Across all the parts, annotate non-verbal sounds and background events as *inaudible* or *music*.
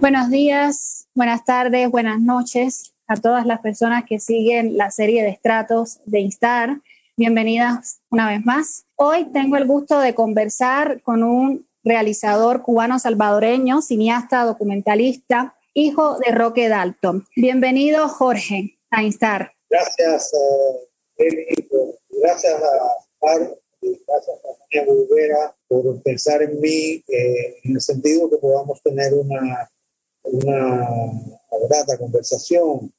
Buenos días, buenas tardes, buenas noches a todas las personas que siguen la serie de estratos de Instar. Bienvenidas una vez más. Hoy tengo el gusto de conversar con un realizador cubano salvadoreño, cineasta, documentalista, hijo de Roque Dalton. Bienvenido, Jorge, a Instar. Gracias, eh, gracias a Par y gracias a María Olvera por pensar en mí eh, en el sentido que podamos tener una, una grata conversación.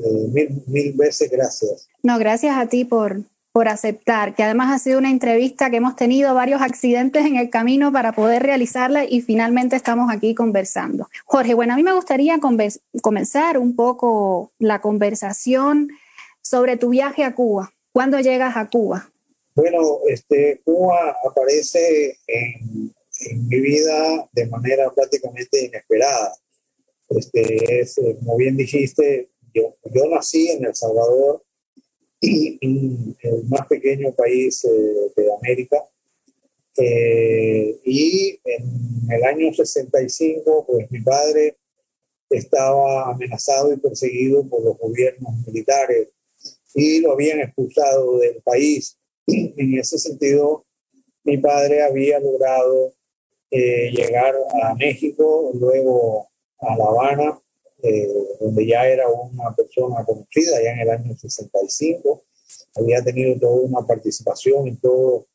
Eh, mil, mil veces gracias. No, gracias a ti por, por aceptar, que además ha sido una entrevista que hemos tenido varios accidentes en el camino para poder realizarla y finalmente estamos aquí conversando. Jorge, bueno, a mí me gustaría comenzar un poco la conversación sobre tu viaje a Cuba. ¿Cuándo llegas a Cuba? Bueno, este, Cuba aparece en, mi vida de manera prácticamente inesperada. Este, es, eh, como bien dijiste, yo, yo nací en El Salvador el más pequeño país eh, de América. Eh, y en el año 65, pues mi padre estaba amenazado y perseguido por los gobiernos militares y lo habían expulsado del país. *clears throat* En ese sentido, mi padre había logrado eh, llegar a México, luego a La Habana, eh, donde ya era una persona conocida, ya en el año 65, había tenido toda una participación en todo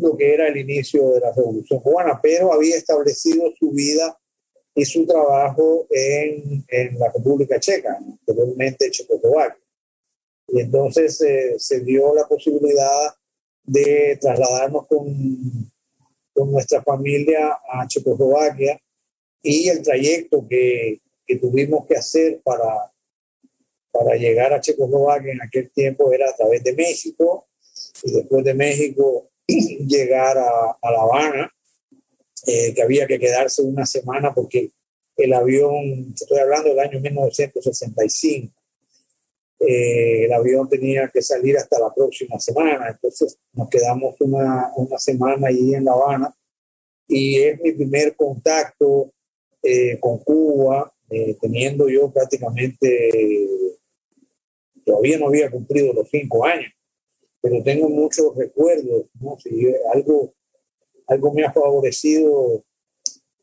lo que era el inicio de la Revolución Cubana, pero había establecido su vida y su trabajo en, en la República Checa, anteriormente Checoslovaquia. Y entonces eh, se dio la posibilidad de trasladarnos con, con nuestra familia a Checoslovaquia y el trayecto que, que tuvimos que hacer para, para llegar a Checoslovaquia en aquel tiempo era a través de México y después de México *clears throat* llegar a, a La Habana, eh, que había que quedarse una semana porque el avión, estoy hablando del año 1965, eh, el avión tenía que salir hasta la próxima semana, entonces nos quedamos una, una semana allí en La Habana y es mi primer contacto eh, con Cuba, eh, teniendo yo prácticamente, todavía no había cumplido los cinco años, pero tengo muchos recuerdos, ¿no? Si algo, algo me ha favorecido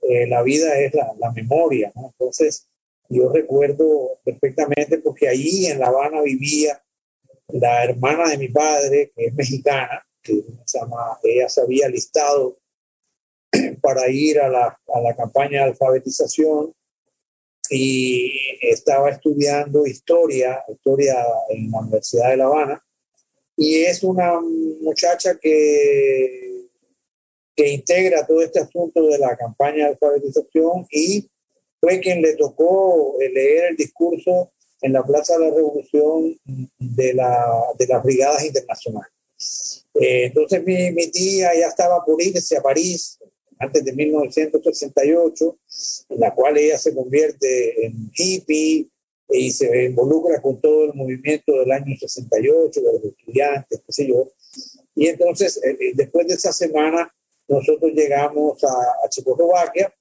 eh, la vida es la, la memoria, ¿no? Entonces, yo recuerdo perfectamente porque allí en La Habana vivía la hermana de mi padre, que es mexicana, que se llama, ella se había listado *clears throat* para ir a la, a la campaña de alfabetización y estaba estudiando historia, historia en la Universidad de La Habana, y es una muchacha que, que integra todo este asunto de la campaña de alfabetización y fue quien le tocó leer el discurso en la Plaza de la Revolución de, la, de las Brigadas Internacionales. Eh, entonces mi, mi, tía ya estaba por irse a París antes de 1968, en la cual ella se convierte en hippie y se involucra con todo el movimiento del año 68, de los estudiantes, qué sé yo. Y entonces, eh, eh, después de esa semana, nosotros llegamos a, a Checoslovaquia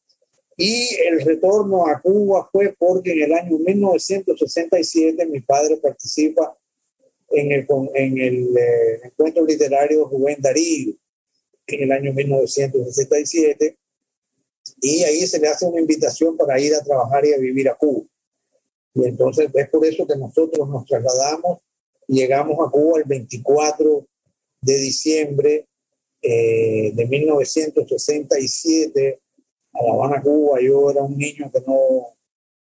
y el retorno a Cuba fue porque en el año 1967 mi padre participa en el, en el eh, encuentro literario Rubén Darío en el año 1967 y ahí se le hace una invitación para ir a trabajar y a vivir a Cuba. Y entonces es por eso que nosotros nos trasladamos llegamos a Cuba el 24 de diciembre eh, de 1967 a La Habana, Cuba. Yo era un niño que no,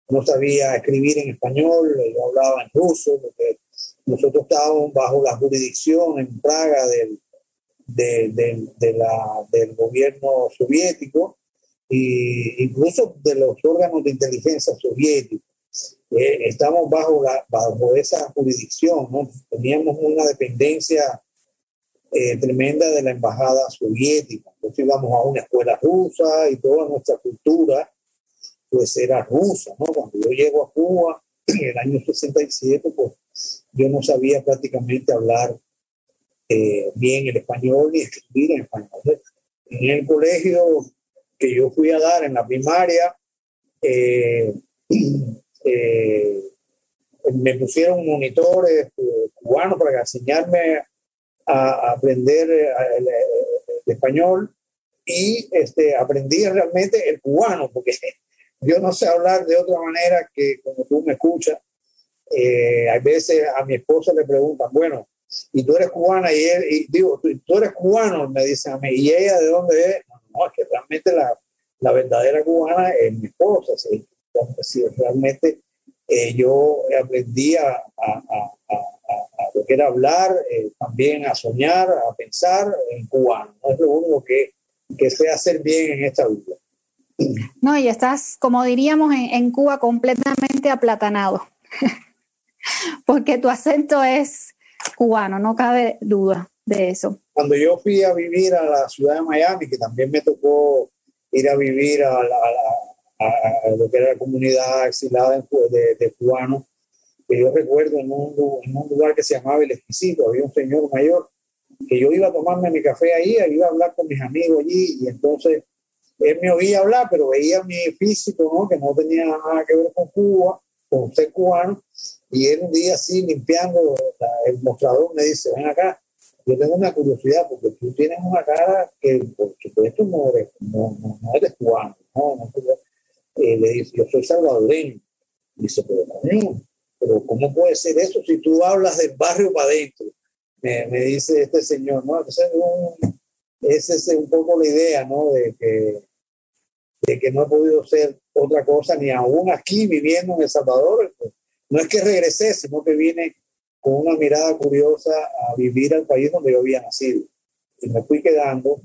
no sabía escribir en español, yo hablaba en ruso, porque nosotros estábamos bajo la jurisdicción en Praga del de, de, de la, del gobierno soviético e incluso de los órganos de inteligencia soviéticos. Eh, estamos bajo, la, bajo esa jurisdicción, ¿no? teníamos una dependencia eh, tremenda de la embajada soviética. nosotros íbamos a una escuela rusa y toda nuestra cultura pues era rusa, ¿no? Cuando yo llego a Cuba *clears throat* en el año 67, pues yo no sabía prácticamente hablar eh, bien el español ni escribir en español. En el colegio que yo fui a dar en la primaria, eh, *clears throat* eh, me pusieron monitores cubanos para enseñarme a, aprender el, español y este, aprendí realmente el cubano, porque *laughs* yo no sé hablar de otra manera que como tú me escuchas. Eh, a veces a mi esposa le preguntan, bueno, y tú eres cubana, y él, y digo, tú, eres cubano, me dice a mí, ¿y ella de dónde es? No, es que realmente la, la verdadera cubana es mi esposa, ¿sí? Entonces, realmente eh, yo aprendí a, a, a, a, lo que era hablar, eh, también a soñar, a pensar en cubano. No es lo único que, que sé hacer bien en esta vida. No, y estás, como diríamos en, Cuba, completamente aplatanado, *laughs* porque tu acento es cubano, no cabe duda de eso. Cuando yo fui a vivir a la ciudad de Miami, que también me tocó ir a vivir a, lo que era la comunidad exilada de, de cubanos, que yo recuerdo en un, en un, lugar que se llamaba El Exquisito, había un señor mayor que yo iba a tomarme mi café ahí, iba a hablar con mis amigos allí y entonces él me oía hablar, pero veía mi físico, ¿no? Que no tenía nada que ver con Cuba, con ser cubano. Y él un día así limpiando el mostrador me dice, ven acá, yo tengo una curiosidad porque tú tienes una cara que por supuesto no eres, no, no, eres cubano, no, no eh, le dice, yo soy salvadoreño. Dice, pero pero ¿cómo puede ser eso si tú hablas del barrio para adentro? Me, me dice este señor, ¿no? Entonces, un, es un poco la idea, ¿no? De que, de que no he podido ser otra cosa, ni aún aquí viviendo en El Salvador. Pues, no es que regresé, sino que vine con una mirada curiosa a vivir al país donde yo había nacido. Y me fui quedando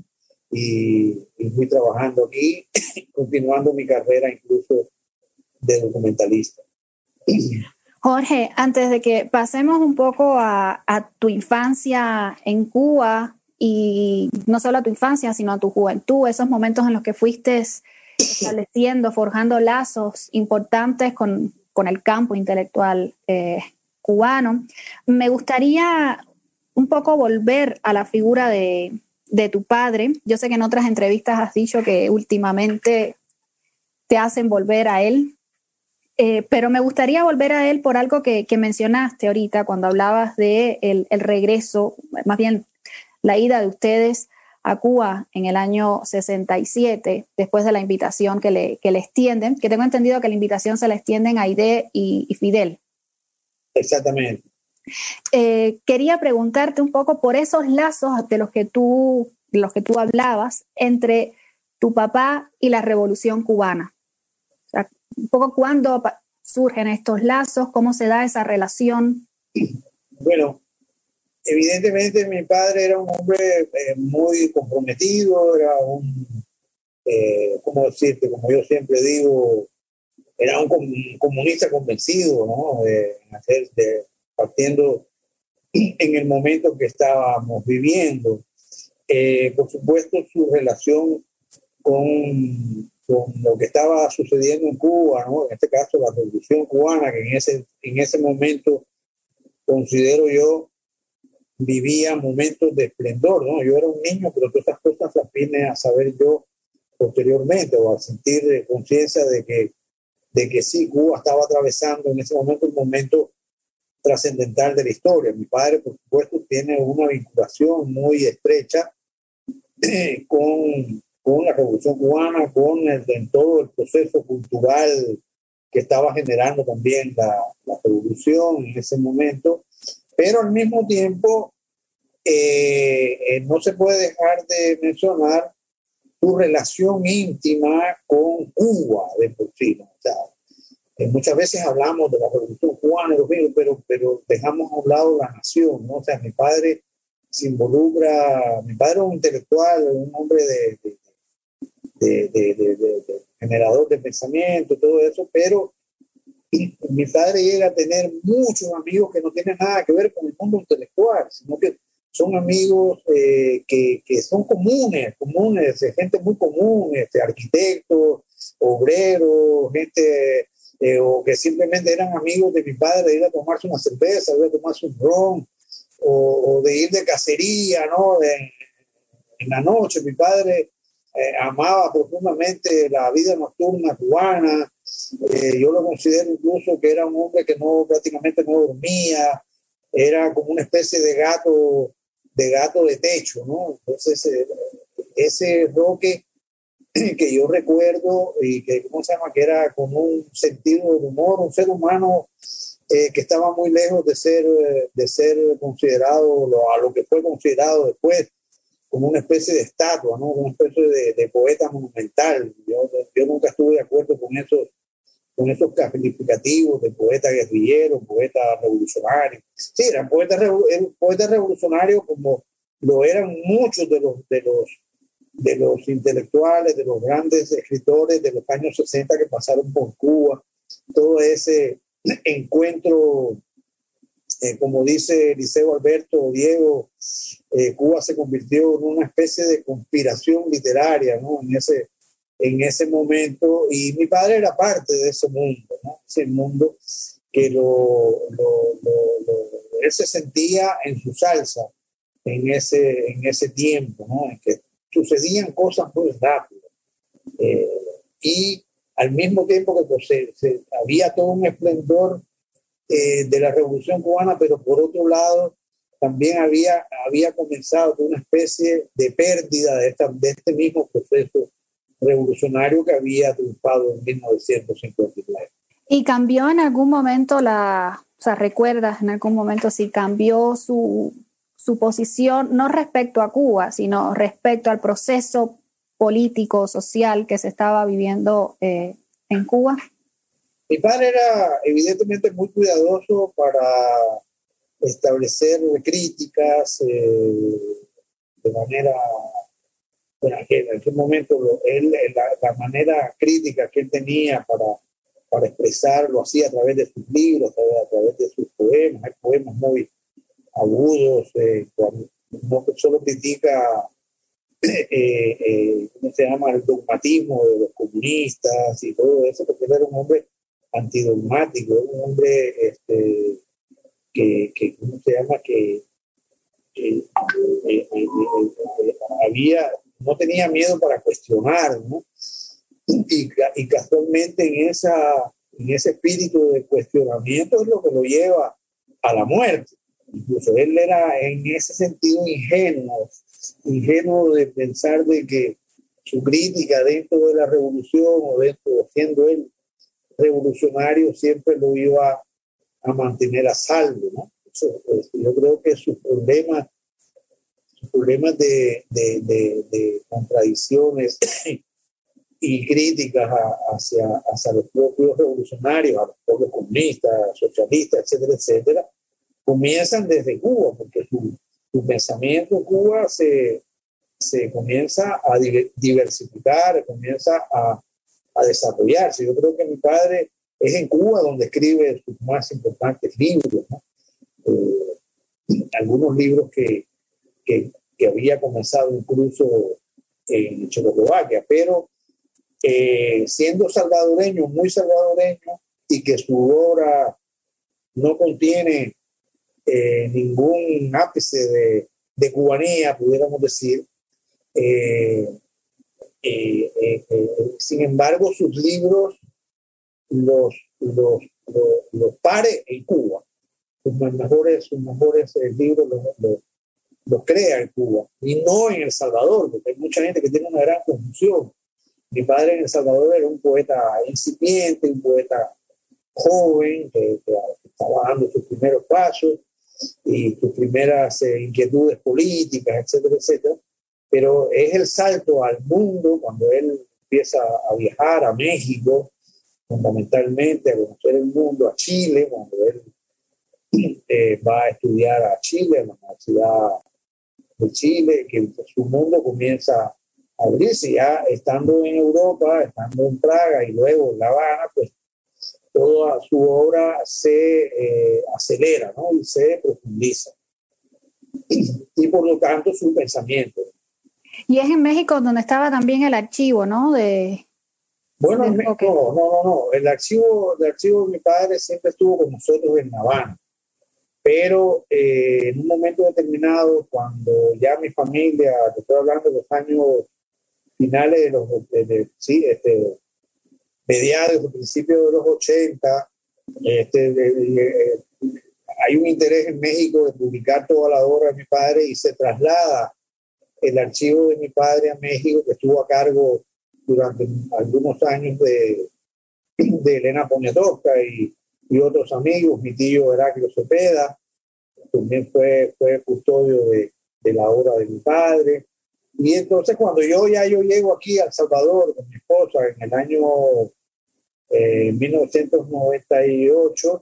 y, y fui trabajando aquí, *coughs* continuando mi carrera incluso de documentalista. Jorge, antes de que pasemos un poco a, a tu infancia en Cuba, y no solo a tu infancia, sino a tu juventud, esos momentos en los que fuiste estableciendo, forjando lazos importantes con, con el campo intelectual eh, cubano. Me gustaría un poco volver a la figura de, de, tu padre. Yo sé que en otras entrevistas has dicho que últimamente te hacen volver a él, eh, pero me gustaría volver a él por algo que, que mencionaste ahorita cuando hablabas de el, el regreso, más bien la ida de ustedes a Cuba en el año 67, después de la invitación que le, que le extienden, que tengo entendido que la invitación se la extienden a Aide y, Fidel. Exactamente. Eh, quería preguntarte un poco por esos lazos de los que tú, de los que tú hablabas entre tu papá y la revolución cubana. un poco cuándo surgen estos lazos, cómo se da esa relación. Bueno, evidentemente mi padre era un hombre eh, muy comprometido, era un, eh, ¿cómo decirte? Como yo siempre digo, era un comunista convencido, ¿no? De, de, partiendo en el momento que estábamos viviendo. Eh, por supuesto, su relación con, con, lo que estaba sucediendo en Cuba, ¿no? en este caso la revolución cubana, que en ese, en ese momento considero yo vivía momentos de esplendor, ¿no? Yo era un niño, pero todas esas cosas las vine a saber yo posteriormente o a sentir conciencia de que, de que sí, Cuba estaba atravesando en ese momento un momento trascendental de la historia. Mi padre, por supuesto, tiene una vinculación muy estrecha con, con la Revolución Cubana, con en todo el proceso cultural que estaba generando también la, la revolución en ese momento pero al mismo tiempo eh, eh, no se puede dejar de mencionar tu relación íntima con Cuba de por sí. O sea, eh, muchas veces hablamos de la revolución cubana, pero, pero dejamos a un lado la nación. ¿no? O sea, mi padre se involucra, mi padre es un intelectual, un hombre de, de, de, de generador de pensamiento, todo eso, pero mi padre llega a tener muchos amigos que no tienen nada que ver con el mundo intelectual, sino que son amigos eh, que, que, son comunes, comunes, gente muy común, este, arquitectos, obreros, gente eh, o que simplemente eran amigos de mi padre de ir a tomarse una cerveza, de ir a tomarse un ron, o, de ir de cacería, ¿no? en la noche, mi padre eh, amaba profundamente la vida nocturna cubana, yo lo considero incluso que era un hombre que no prácticamente no dormía, era como una especie de gato de gato de techo, ¿no? Entonces, eh, ese roque *clears throat* que yo recuerdo y que, ¿cómo se llama? Que era con un sentido de humor, un ser humano eh, que estaba muy lejos de ser, de ser considerado, a lo que fue considerado después, como una especie de estatua, ¿no? Una especie de, poeta monumental. Yo, yo nunca estuve de acuerdo con esos con esos calificativos de poeta guerrillero, poeta revolucionario. Sí, eran poetas, poeta revolucionarios como lo eran muchos de los, de, los, de los intelectuales, de los grandes escritores de los años 60 que pasaron por Cuba. Todo ese encuentro, eh, como dice Eliseo Alberto Diego, eh, Cuba se convirtió en una especie de conspiración literaria, ¿no? En ese, en ese momento y mi padre era parte de ese mundo, ¿no? ese mundo que lo, él se sentía en su salsa en ese, en ese tiempo, ¿no? en que sucedían cosas muy rápidas. Eh, y al mismo tiempo que pues, se, había todo un esplendor eh, de la revolución cubana, pero por otro lado también había, había comenzado una especie de pérdida de, esta, de este mismo proceso revolucionario que había triunfado en 1959. ¿Y cambió en algún momento la, o sea, recuerdas en algún momento si cambió su, su posición, no respecto a Cuba, sino respecto al proceso político, social que se estaba viviendo eh, en Cuba? Mi padre era evidentemente muy cuidadoso para establecer críticas eh, de manera en aquel, momento él, la, manera crítica que él tenía para, para expresar lo hacía a través de sus libros, a través, de sus poemas, hay poemas muy agudos, eh, no solo critica, eh, eh, ¿cómo se llama?, el dogmatismo de los comunistas y todo eso, porque él era un hombre antidogmático, era un hombre este, que, que, ¿cómo se llama?, que, que había no tenía miedo para cuestionar, ¿no? Y, y casualmente en, esa, en ese espíritu de cuestionamiento es lo que lo lleva a la muerte. Incluso él era en ese sentido ingenuo, ingenuo de pensar de que su crítica dentro de la revolución o dentro, siendo él revolucionario, siempre lo iba a mantener a salvo, ¿no? Pues, yo creo que su problema problemas de, de, contradicciones *clears throat* y críticas hacia, hacia los propios revolucionarios, a los propios comunistas, socialistas, etcétera, etcétera, comienzan desde Cuba, porque su, su pensamiento en Cuba se, se comienza a diversificar, comienza a, a, desarrollarse. Yo creo que mi padre es en Cuba donde escribe sus más importantes libros, eh, algunos libros que, que, había comenzado incluso en Checoslovaquia, pero eh, siendo salvadoreño, muy salvadoreño, y que su obra no contiene eh, ningún ápice de, cubanía, pudiéramos decir. Eh, sin embargo, sus libros los, los, los, pare en Cuba. Sus mejores, sus mejores libros los, lo crea en Cuba y no en El Salvador, porque hay mucha gente que tiene una gran confusión. Mi padre en El Salvador era un poeta incipiente, un poeta joven que, estaba dando sus primeros pasos y sus primeras eh, inquietudes políticas, etcétera, etcétera. Pero es el salto al mundo cuando él empieza a viajar a México, fundamentalmente a conocer el mundo, a Chile, cuando él eh, va a estudiar a Chile, en la Universidad de Chile, que su mundo comienza a abrirse ya estando en Europa, estando en Praga y luego en La Habana, pues toda su obra se eh, acelera ¿no? y se profundiza. y por lo tanto su pensamiento. Y es en México donde estaba también el archivo, ¿no? De, bueno, no, no, no, no. El archivo, el archivo de mi padre siempre estuvo con nosotros en La Habana. Pero eh, en un momento determinado, cuando ya mi familia, te estoy hablando de los años finales de los, sí, este, mediados, principios de los 80, este, hay un interés en México de publicar toda la obra de mi padre y se traslada el archivo de mi padre a México, que estuvo a cargo durante algunos años de, de Elena Poniatowska y, y, otros amigos, mi tío Heraclio Cepeda, también fue, fue custodio de, de, la obra de mi padre. Y entonces cuando yo ya yo llego aquí a El Salvador con mi esposa en el año 1998, eh,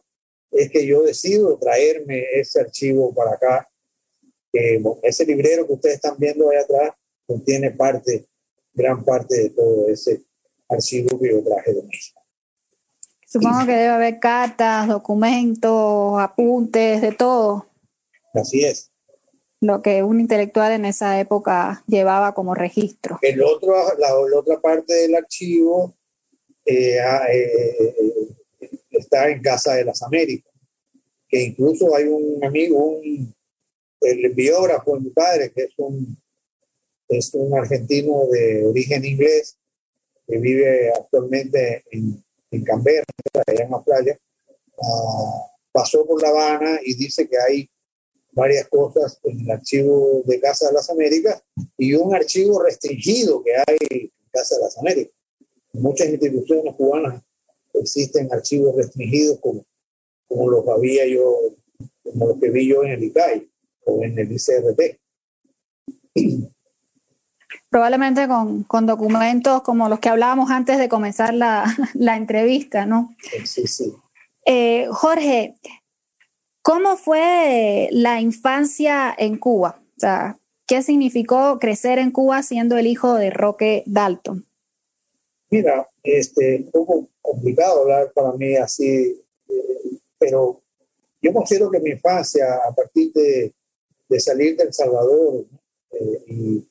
es que yo decido traerme ese archivo para acá. ese librero que ustedes están viendo ahí atrás contiene parte, gran parte de todo ese archivo que yo traje de México. Supongo que debe haber cartas, documentos, apuntes, de todo. Así es. Lo que un intelectual en esa época llevaba como registro. El otro, la, otra parte del archivo eh, ah, eh, eh, está en Casa de las Américas, que incluso hay un amigo, un, el biógrafo de mi padre, que es un, es un argentino de origen inglés, que vive actualmente en, en Canberra, allá en la playa, ah, pasó por La Habana y dice que hay varias cosas en el archivo de Casa de las Américas y un archivo restringido que hay en Casa de las Américas. Muchas instituciones cubanas existen archivos restringidos como, como los había yo, como los que vi yo en el ICAI o en el ICRT. *clears throat* Probablemente con, con documentos como los que hablábamos antes de comenzar la, *laughs* la entrevista, ¿no? Sí, sí. Eh, Jorge, ¿Cómo fue la infancia en Cuba? O sea, ¿qué significó crecer en Cuba siendo el hijo de Roque Dalton? Mira, este, un poco complicado hablar para mí así, eh, pero yo considero que mi infancia, a partir de, de salir de El Salvador eh, y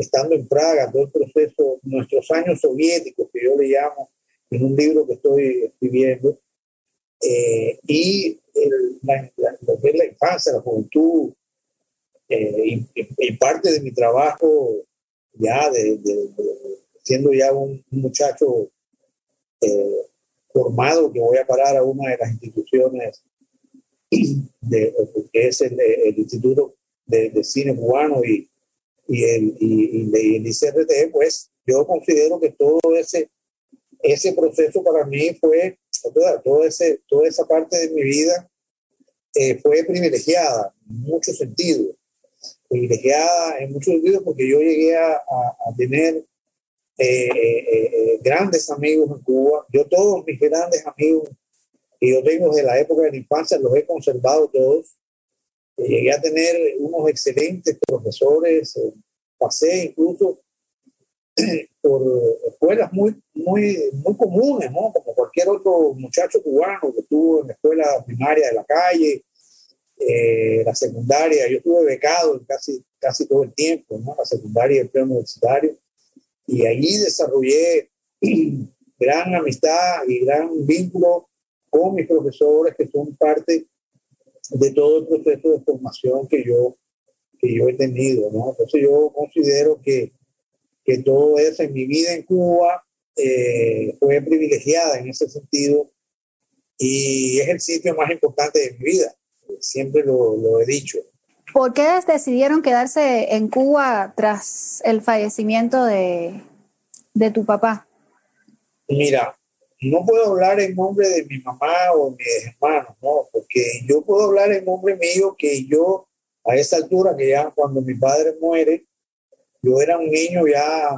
estando en Praga, todo el proceso, nuestros años soviéticos, que yo le llamo en un libro que estoy escribiendo, eh, y el, la, la, infancia, la juventud, eh, y, parte de mi trabajo ya de, siendo ya un, muchacho eh, formado que voy a parar a una de las instituciones de, que es el, Instituto de, Cine Cubano y, y el, y, el ICRT, pues yo considero que todo ese, ese proceso para mí fue toda, todo ese, toda esa parte de mi vida eh, fue privilegiada en muchos sentidos. Privilegiada en muchos sentidos porque yo llegué a, a, tener eh, eh, grandes amigos en Cuba. Yo todos mis grandes amigos que yo tengo desde la época de la infancia los he conservado todos. Llegué a tener unos excelentes profesores. pasé incluso *clears throat* por escuelas muy, muy, muy comunes, ¿no? Como cualquier otro muchacho cubano que estuvo en la escuela primaria de la calle, eh, la secundaria. Yo estuve becado casi, casi todo el tiempo, ¿no? La secundaria y el preuniversitario. Y allí desarrollé *clears throat* gran amistad y gran vínculo con mis profesores que son parte de todo el proceso de formación que yo, que yo he tenido, ¿no? Entonces yo considero que que todo eso en mi vida en Cuba eh, fue privilegiada en ese sentido y es el sitio más importante de mi vida, siempre lo, lo he dicho. ¿Por qué decidieron quedarse en Cuba tras el fallecimiento de, de tu papá? Mira, no puedo hablar en nombre de mi mamá o mis hermanos, ¿no? Porque yo puedo hablar en nombre mío que yo, a esa altura, que ya cuando mi padre muere, yo era un niño ya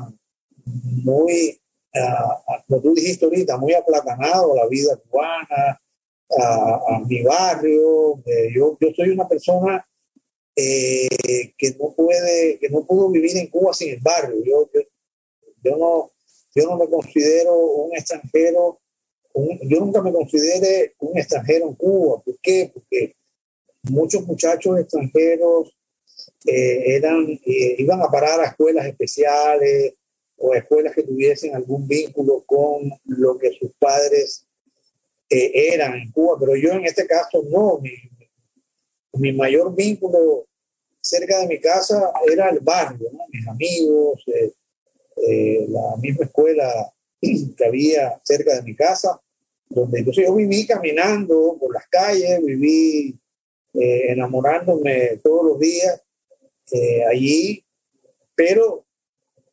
muy, uh, como tú dijiste ahorita, muy aplatanado a la vida cubana, a, mi barrio. Eh, yo, yo soy una persona eh, que no puede, que no pudo vivir en Cuba sin el barrio. Yo, yo, no, yo no me considero un extranjero, yo nunca me consideré un extranjero en Cuba. ¿Por qué? Porque muchos muchachos extranjeros eh, eran, eh, iban a parar a escuelas especiales o escuelas que tuviesen algún vínculo con lo que sus padres eran en Cuba, pero yo en este caso no, mi, mi mayor vínculo cerca de mi casa era el barrio, mis amigos, la misma escuela *clears throat* que había cerca de mi casa, donde entonces yo viví caminando por las calles, viví eh, enamorándome todos los días eh, allí, pero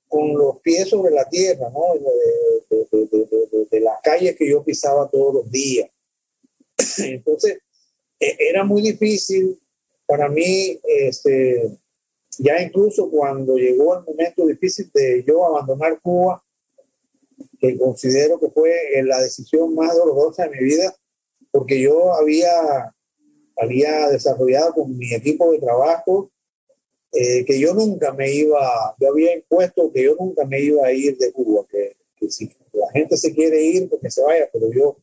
con los pies sobre la tierra, ¿no? De, las calles que yo pisaba todos los días. *clears throat* Entonces, e, era muy difícil para mí, este, ya incluso cuando llegó el momento difícil de yo abandonar Cuba, que considero que fue la decisión más dolorosa de mi vida, porque yo había, había desarrollado con mi equipo de trabajo eh, que yo nunca me iba, yo había impuesto que yo nunca me iba a ir de Cuba, que, si la gente se quiere ir, pues que se vaya, pero yo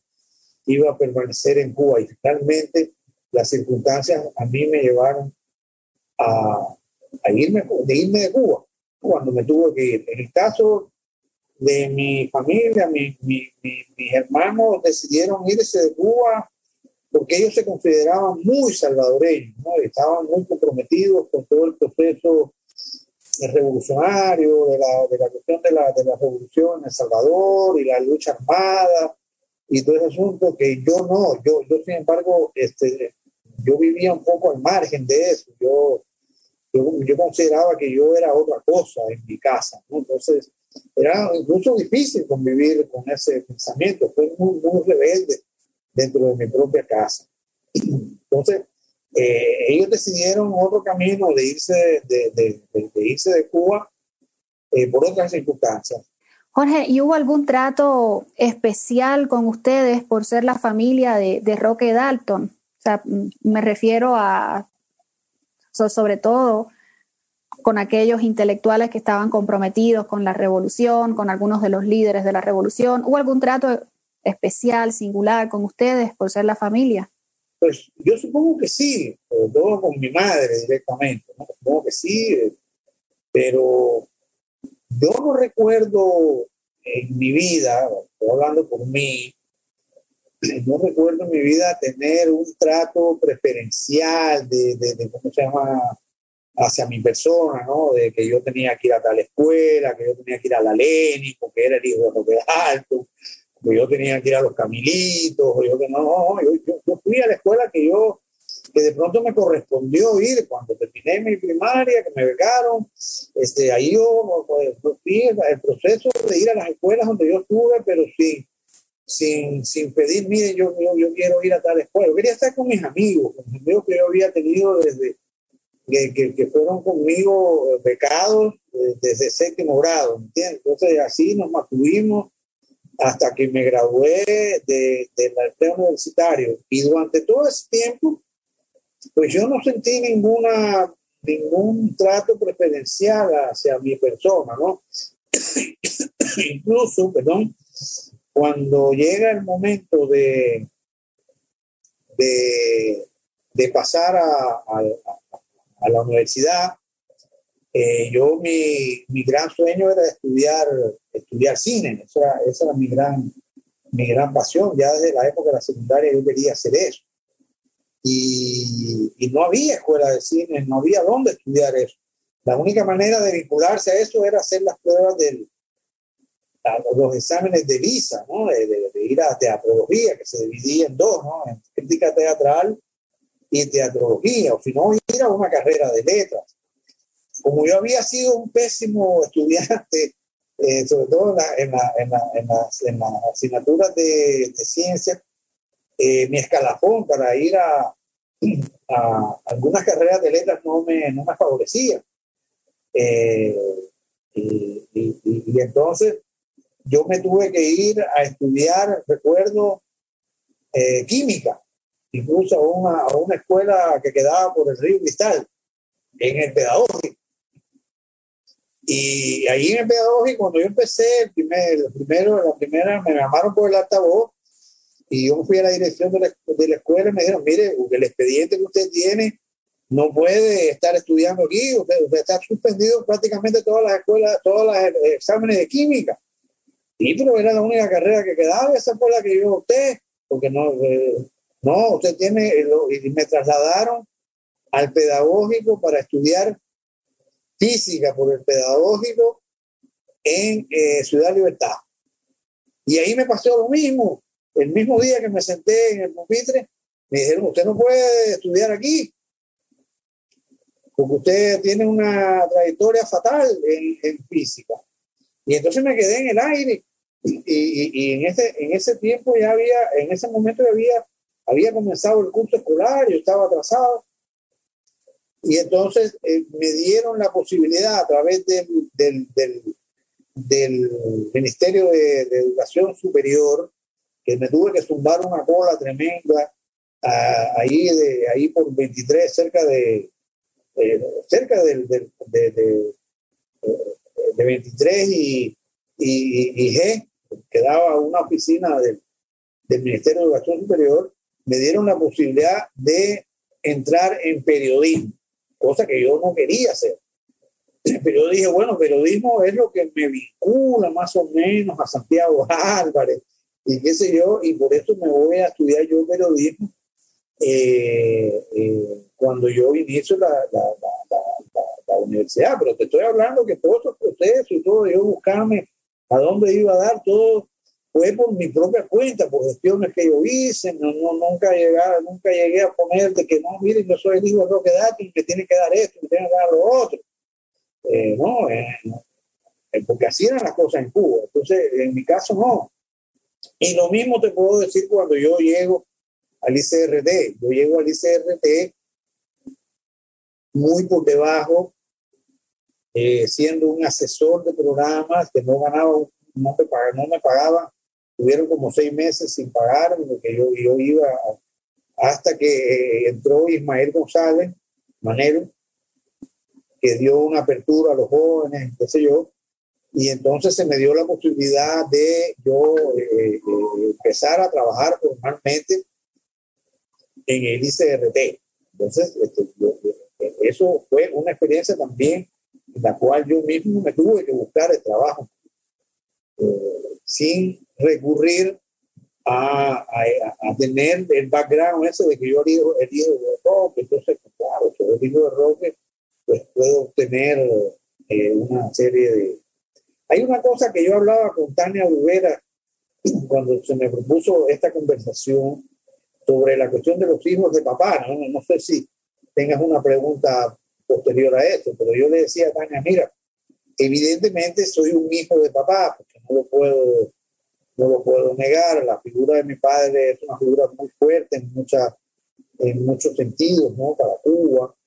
iba a permanecer en Cuba. Y finalmente las circunstancias a mí me llevaron a, a irme, de irme de Cuba cuando me tuve que ir. En el caso de mi familia, mi, mi, mis hermanos decidieron irse de Cuba porque ellos se consideraban muy salvadoreños, ¿no? estaban muy comprometidos con todo el proceso revolucionario, de la, de la cuestión de la, de la revolución en El Salvador y la lucha armada y todo ese asunto que yo no, yo, yo sin embargo, este, yo vivía un poco al margen de eso, yo, yo, yo consideraba que yo era otra cosa en mi casa, ¿no? entonces era incluso difícil convivir con ese pensamiento, fue muy, muy rebelde dentro de mi propia casa. Entonces, eh, ellos decidieron otro camino de irse de, de, de, irse de Cuba eh, por otras circunstancias. Jorge, ¿y hubo algún trato especial con ustedes por ser la familia de Roque Dalton? O sea, me refiero a, sobre todo, con aquellos intelectuales que estaban comprometidos con la revolución, con algunos de los líderes de la revolución? ¿Hubo algún trato especial, singular con ustedes por ser la familia? Pues yo supongo que sí, todo con mi madre directamente, supongo que sí, pero yo no recuerdo en mi vida, estoy hablando por mí, no recuerdo en mi vida tener un trato preferencial de, de, de ¿cómo se llama? hacia mi persona, ¿no? De que yo tenía que ir a tal escuela, que yo tenía que ir a la Leni, porque era el hijo de Roque Alto, que yo tenía que ir a los Camilitos, yo que no, yo, yo, fui a la escuela que yo, que de pronto me correspondió ir cuando terminé mi primaria, que me becaron, este, ahí yo pues, fui el proceso de ir a las escuelas donde yo estuve, pero sin, sin, sin pedir, mire, yo, yo, yo quiero ir a tal escuela. Yo quería estar con mis amigos, con mis amigos que yo había tenido desde que, que, fueron conmigo eh, becados eh, desde séptimo grado, ¿entiendes? Entonces así nos mantuvimos hasta que me gradué de, del arte universitario. Y durante todo ese tiempo, pues yo no sentí ninguna, ningún trato preferencial hacia mi persona, ¿no? *coughs* Incluso, perdón, cuando llega el momento de, de, pasar a, a, la universidad, eh, yo mi, mi, gran sueño era estudiar, estudiar cine, esa, esa era mi gran, mi gran pasión, ya desde la época de la secundaria yo quería hacer eso. Y, y no había escuela de cine, no había dónde estudiar eso. La única manera de vincularse a eso era hacer las pruebas del, los exámenes de visa, ¿no? de, de, de, ir a teatrología, que se dividía en dos, ¿no? en crítica teatral y teatrología, o si no, ir a una carrera de letras. Como yo había sido un pésimo *laughs* estudiante, eh, sobre todo en, la, en, la, en, las, en las, asignaturas de, de ciencia, eh, mi escalafón para ir a, *clears throat* a, algunas carreras de letras no me, no me favorecía. Eh, y, y, y, entonces yo me tuve que ir a estudiar, recuerdo, química incluso a una, a una escuela que quedaba por el río Cristal, en el pedagógico. Y ahí en el pedagógico, cuando yo empecé, el primer, primero, la primera, me llamaron por el altavoz y yo fui a la dirección de la, de la escuela y me dijeron, mire, el expediente que usted tiene no puede estar estudiando aquí, usted, está suspendido prácticamente todas las escuelas, todos los exámenes de química. Y pero era la única carrera que quedaba, esa fue la que yo opté, porque no, eh, no, usted tiene, y me trasladaron al pedagógico para estudiar física por el pedagógico en eh, Ciudad Libertad. Y ahí me pasó lo mismo. El mismo día que me senté en el pupitre, me dijeron, usted no puede estudiar aquí, porque usted tiene una trayectoria fatal en, física. Y entonces me quedé en el aire. Y, en, ese, en ese tiempo ya había, en ese momento ya había, había comenzado el curso escolar, yo estaba atrasado. Y entonces eh, me dieron la posibilidad a través del, del, del, Ministerio de, Educación Superior, que me tuve que zumbar una cola tremenda ahí, de, ahí por 23, cerca de, eh, cerca del, de, de, 23 y, y, G, que daba una oficina del, del Ministerio de Educación Superior, me dieron la posibilidad de entrar en periodismo, cosa que yo no quería hacer. *clears throat* Pero yo dije, bueno, periodismo es lo que me vincula más o menos a Santiago *laughs* Álvarez y qué sé yo, y por eso me voy a estudiar yo periodismo eh, eh, cuando yo inicio la, la, la, universidad. Pero te estoy hablando que todos esos procesos y todo, yo buscarme a dónde iba a dar todo fue por mi propia cuenta, por gestiones que yo hice, no, no, nunca, llegar, nunca llegué a poner de que no, miren, yo soy el hijo de Roque Dati, que tiene que dar esto, que tiene que dar lo otro. Eh, no, eh, eh, porque así eran las cosas en Cuba. Entonces, en mi caso no. Y lo mismo te puedo decir cuando yo llego al ICRT. Yo llego al ICRT muy por debajo, siendo un asesor de programas que no ganaba, no me pagaban, no me pagaban. Tuvieron como seis meses sin pagar, porque yo, yo iba hasta que entró Ismael González Manero, que dio una apertura a los jóvenes, qué sé yo, y entonces se me dio la posibilidad de yo eh, eh, empezar a trabajar formalmente en el ICRT. Entonces, este, eso fue una experiencia también en la cual yo mismo me tuve que buscar el trabajo eh, sin recurrir a, a, tener el background ese de que yo era el hijo de Roque. Entonces, claro, soy el hijo de Roque pues puedo obtener eh, una serie de... Hay una cosa que yo hablaba con Tania Rivera cuando se me propuso esta conversación sobre la cuestión de los hijos de papá. No, no sé si tengas una pregunta posterior a esto, pero yo le decía a Tania, mira, evidentemente soy un hijo de papá, porque no lo puedo, no lo puedo negar. La figura de mi padre es una figura muy fuerte en, muchas en muchos sentidos, ¿no? Para Cuba. *clears throat*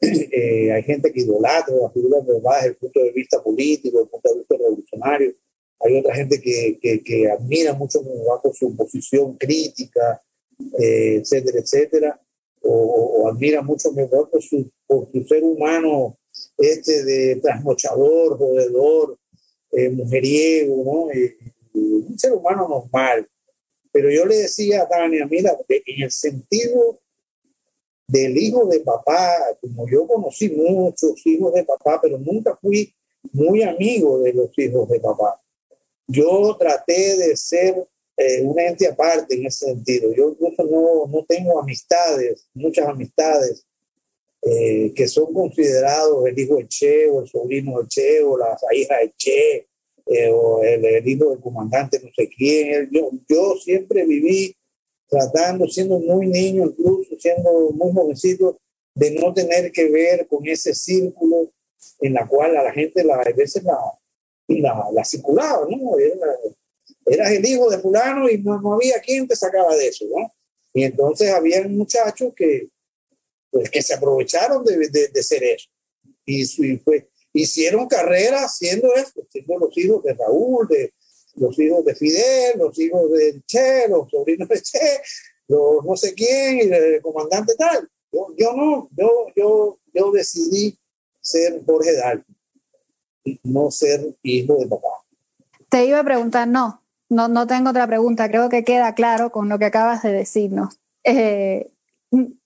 Eh, hay gente que idolatra la figura de papá desde el punto de vista político, desde el punto de vista revolucionario. Hay otra gente que, que, que admira mucho por su posición crítica, eh, etcétera, etcétera. O, o, admira mucho mejor por su, por su ser humano este de trasmochador, jodedor, eh, mujeriego, ¿no? un ser humano normal. Pero yo le decía a Tania, mira, en el sentido del hijo de papá, como yo conocí muchos hijos de papá, pero nunca fui muy amigo de los hijos de papá. Yo traté de ser eh, un ente aparte en ese sentido. Yo incluso no, no tengo amistades, muchas amistades eh, que son considerados el hijo del Che o el sobrino del Che o la hija del Che eh, o el, hijo del comandante no sé quién. Yo, yo siempre viví tratando, siendo muy niño, incluso siendo muy jovencito, de no tener que ver con ese círculo en la cual a la gente la, a veces la, la, la circulaba, ¿no? Eras el hijo de fulano y no, no, había quien te sacaba de eso, ¿no? Y entonces había muchachos que, pues, que se aprovecharon de, de, ser eso. Y, y pues, hicieron carrera siendo eso, siendo los hijos de Raúl, de, los hijos de Fidel, los hijos del Che, los sobrinos de Che, los no sé quién, y el comandante tal. Yo, yo no, yo, yo, yo decidí ser Jorge Dalton, no ser hijo de papá. Te iba a preguntar, no, no, no tengo otra pregunta, creo que queda claro con lo que acabas de decirnos. Eh,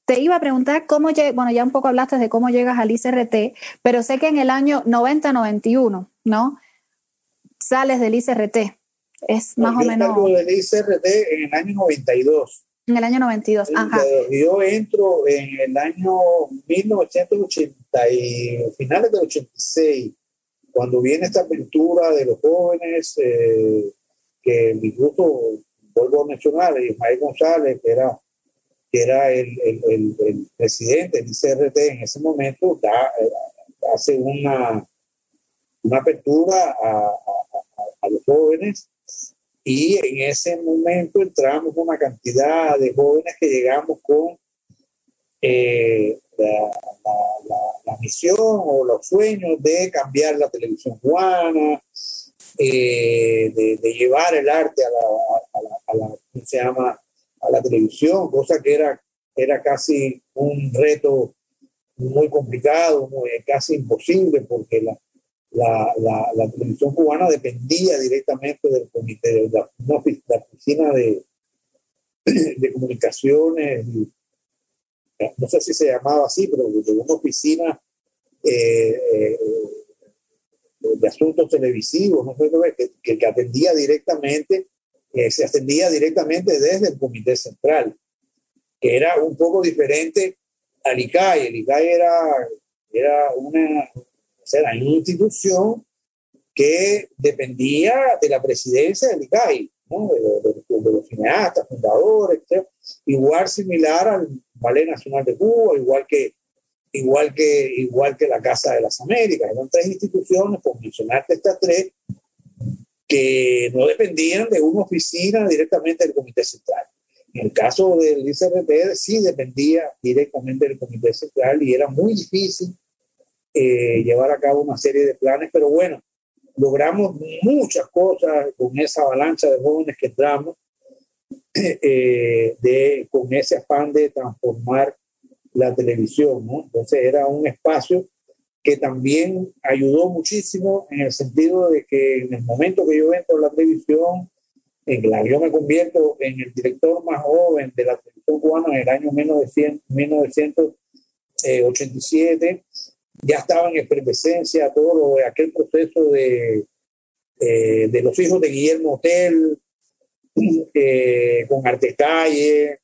te iba a preguntar cómo, bueno, ya un poco hablaste de cómo llegas al ICRT, pero sé que en el año 90-91, ¿no? Sales del ICRT. Es más o menos. Salgo del ICRT en el año 92. En el año 92, ajá. Yo entro en el año 1980 y finales del 86, cuando viene esta aventura de los jóvenes, eh, que incluso vuelvo a mencionar, Ismael González, que era, que era el, el, el, presidente del ICRT en ese momento, da, hace una, una apertura a, a, a los jóvenes. Y en ese momento entramos una cantidad de jóvenes que llegamos con eh, la, misión o los sueños de cambiar la televisión cubana, eh, de, llevar el arte a la, a se llama? a la televisión, cosa que era, era casi un reto muy complicado, muy, casi imposible, porque la, la, la, televisión cubana dependía directamente del comité, de la, oficina de, *clears throat* de comunicaciones, no sé si se llamaba así, pero de una oficina eh, eh, de asuntos televisivos, no sé, que, que atendía directamente, eh, se atendía directamente desde el comité central, que era un poco diferente al ICAI. El ICAI era, era una, era una institución que dependía de la presidencia del ICAI, de, los cineastas, fundadores, igual similar al Ballet Nacional de Cuba, igual que, igual, que, igual que la Casa de las Américas. Eran tres instituciones, por mencionarte estas tres, que no dependían de una oficina directamente del Comité Central. En el caso del ICRP sí dependía directamente del Comité Central y era muy difícil eh, llevar a cabo una serie de planes, pero bueno, logramos muchas cosas con esa avalancha de jóvenes que entramos, *clears throat* eh, de, con ese afán de transformar la televisión, ¿no? Entonces era un espacio que también ayudó muchísimo en el sentido de que en el momento que yo entro a la televisión, en la, yo me convierto en el director más joven de la televisión cubana en el año 1987, ya estaba en efervescencia todo aquel proceso de, eh, de los hijos de Guillermo Hotel, *clears throat* eh, con Arte Calle,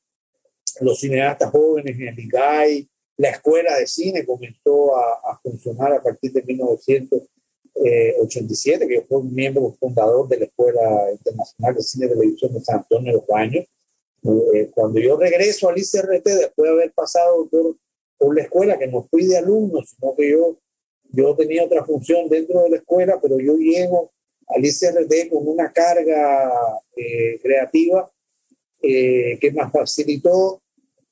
los cineastas jóvenes en el IGAI, la escuela de cine comenzó a, funcionar a partir de 1987, que yo fui miembro fundador de la Escuela Internacional de Cine y Televisión de San Antonio de los Baños. Eh, cuando yo regreso al ICRT, después de haber pasado por por la escuela, que no fui de alumno, sino que yo, yo tenía otra función dentro de la escuela, pero yo llego al ICRT con una carga eh, creativa eh, que me facilitó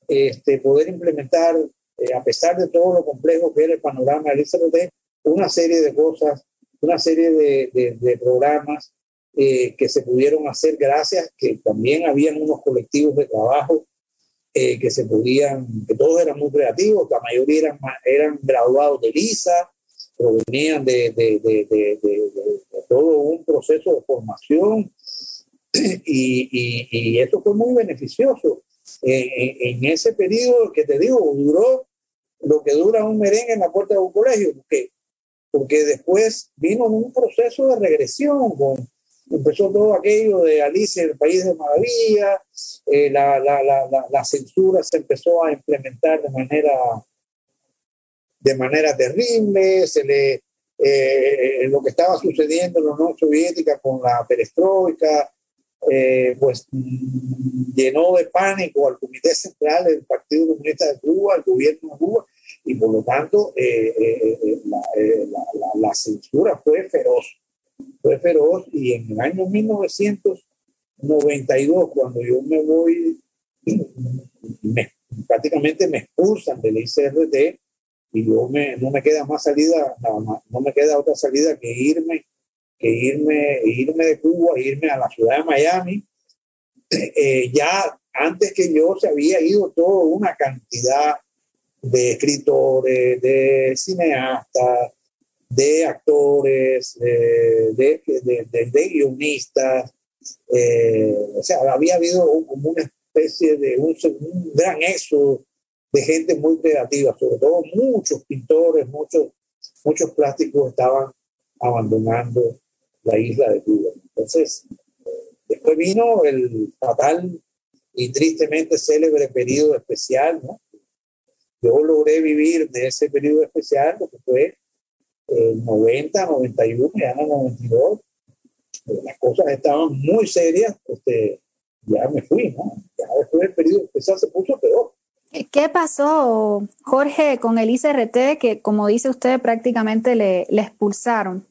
este, poder implementar, eh, a pesar de todo lo complejo que era el panorama del ICRT, una serie de cosas, una serie de, de programas que se pudieron hacer gracias que también habían unos colectivos de trabajo eh, que se podían, que todos eran muy creativos, la mayoría eran, eran graduados de LISA, provenían de, de, de, de todo un proceso de formación *clears throat* y, y, y esto fue muy beneficioso. En, ese periodo que te digo, duró lo que dura un merengue en la puerta de un colegio, porque, porque después vino un proceso de regresión con empezó todo aquello de Alicia en el País de Maravilla, eh, la, la, la, la, censura se empezó a implementar de manera, de manera terrible, se le, eh, lo que estaba sucediendo en la Unión Soviética con la perestroika, eh, pues llenó de pánico al Comité Central del Partido Comunista de Cuba, al gobierno de Cuba, y por lo tanto la censura fue feroz fue feroz y en el año 1992, cuando yo me voy, prácticamente me expulsan del ICRT y yo me, no me queda más salida, no, no me queda otra salida que irme, que irme, irme de Cuba, irme a la ciudad de Miami. Eh, ya antes que yo se había ido toda una cantidad de escritores, de cineastas, de actores, de, de, guionistas. Eh, o sea, había habido como una especie de un, gran éxodo de gente muy creativa, sobre todo muchos pintores, muchos, muchos plásticos estaban abandonando la isla de Cuba. Entonces, después vino el fatal y tristemente célebre periodo especial, ¿no? Yo logré vivir de ese periodo especial, lo que fue el 90, 91, ya en el 92. Las cosas estaban muy serias, este, ya me fui, ¿no? Ya después del periodo especial se puso peor. ¿Qué pasó, Jorge, con el ICRT que, como dice usted, prácticamente le, le expulsaron?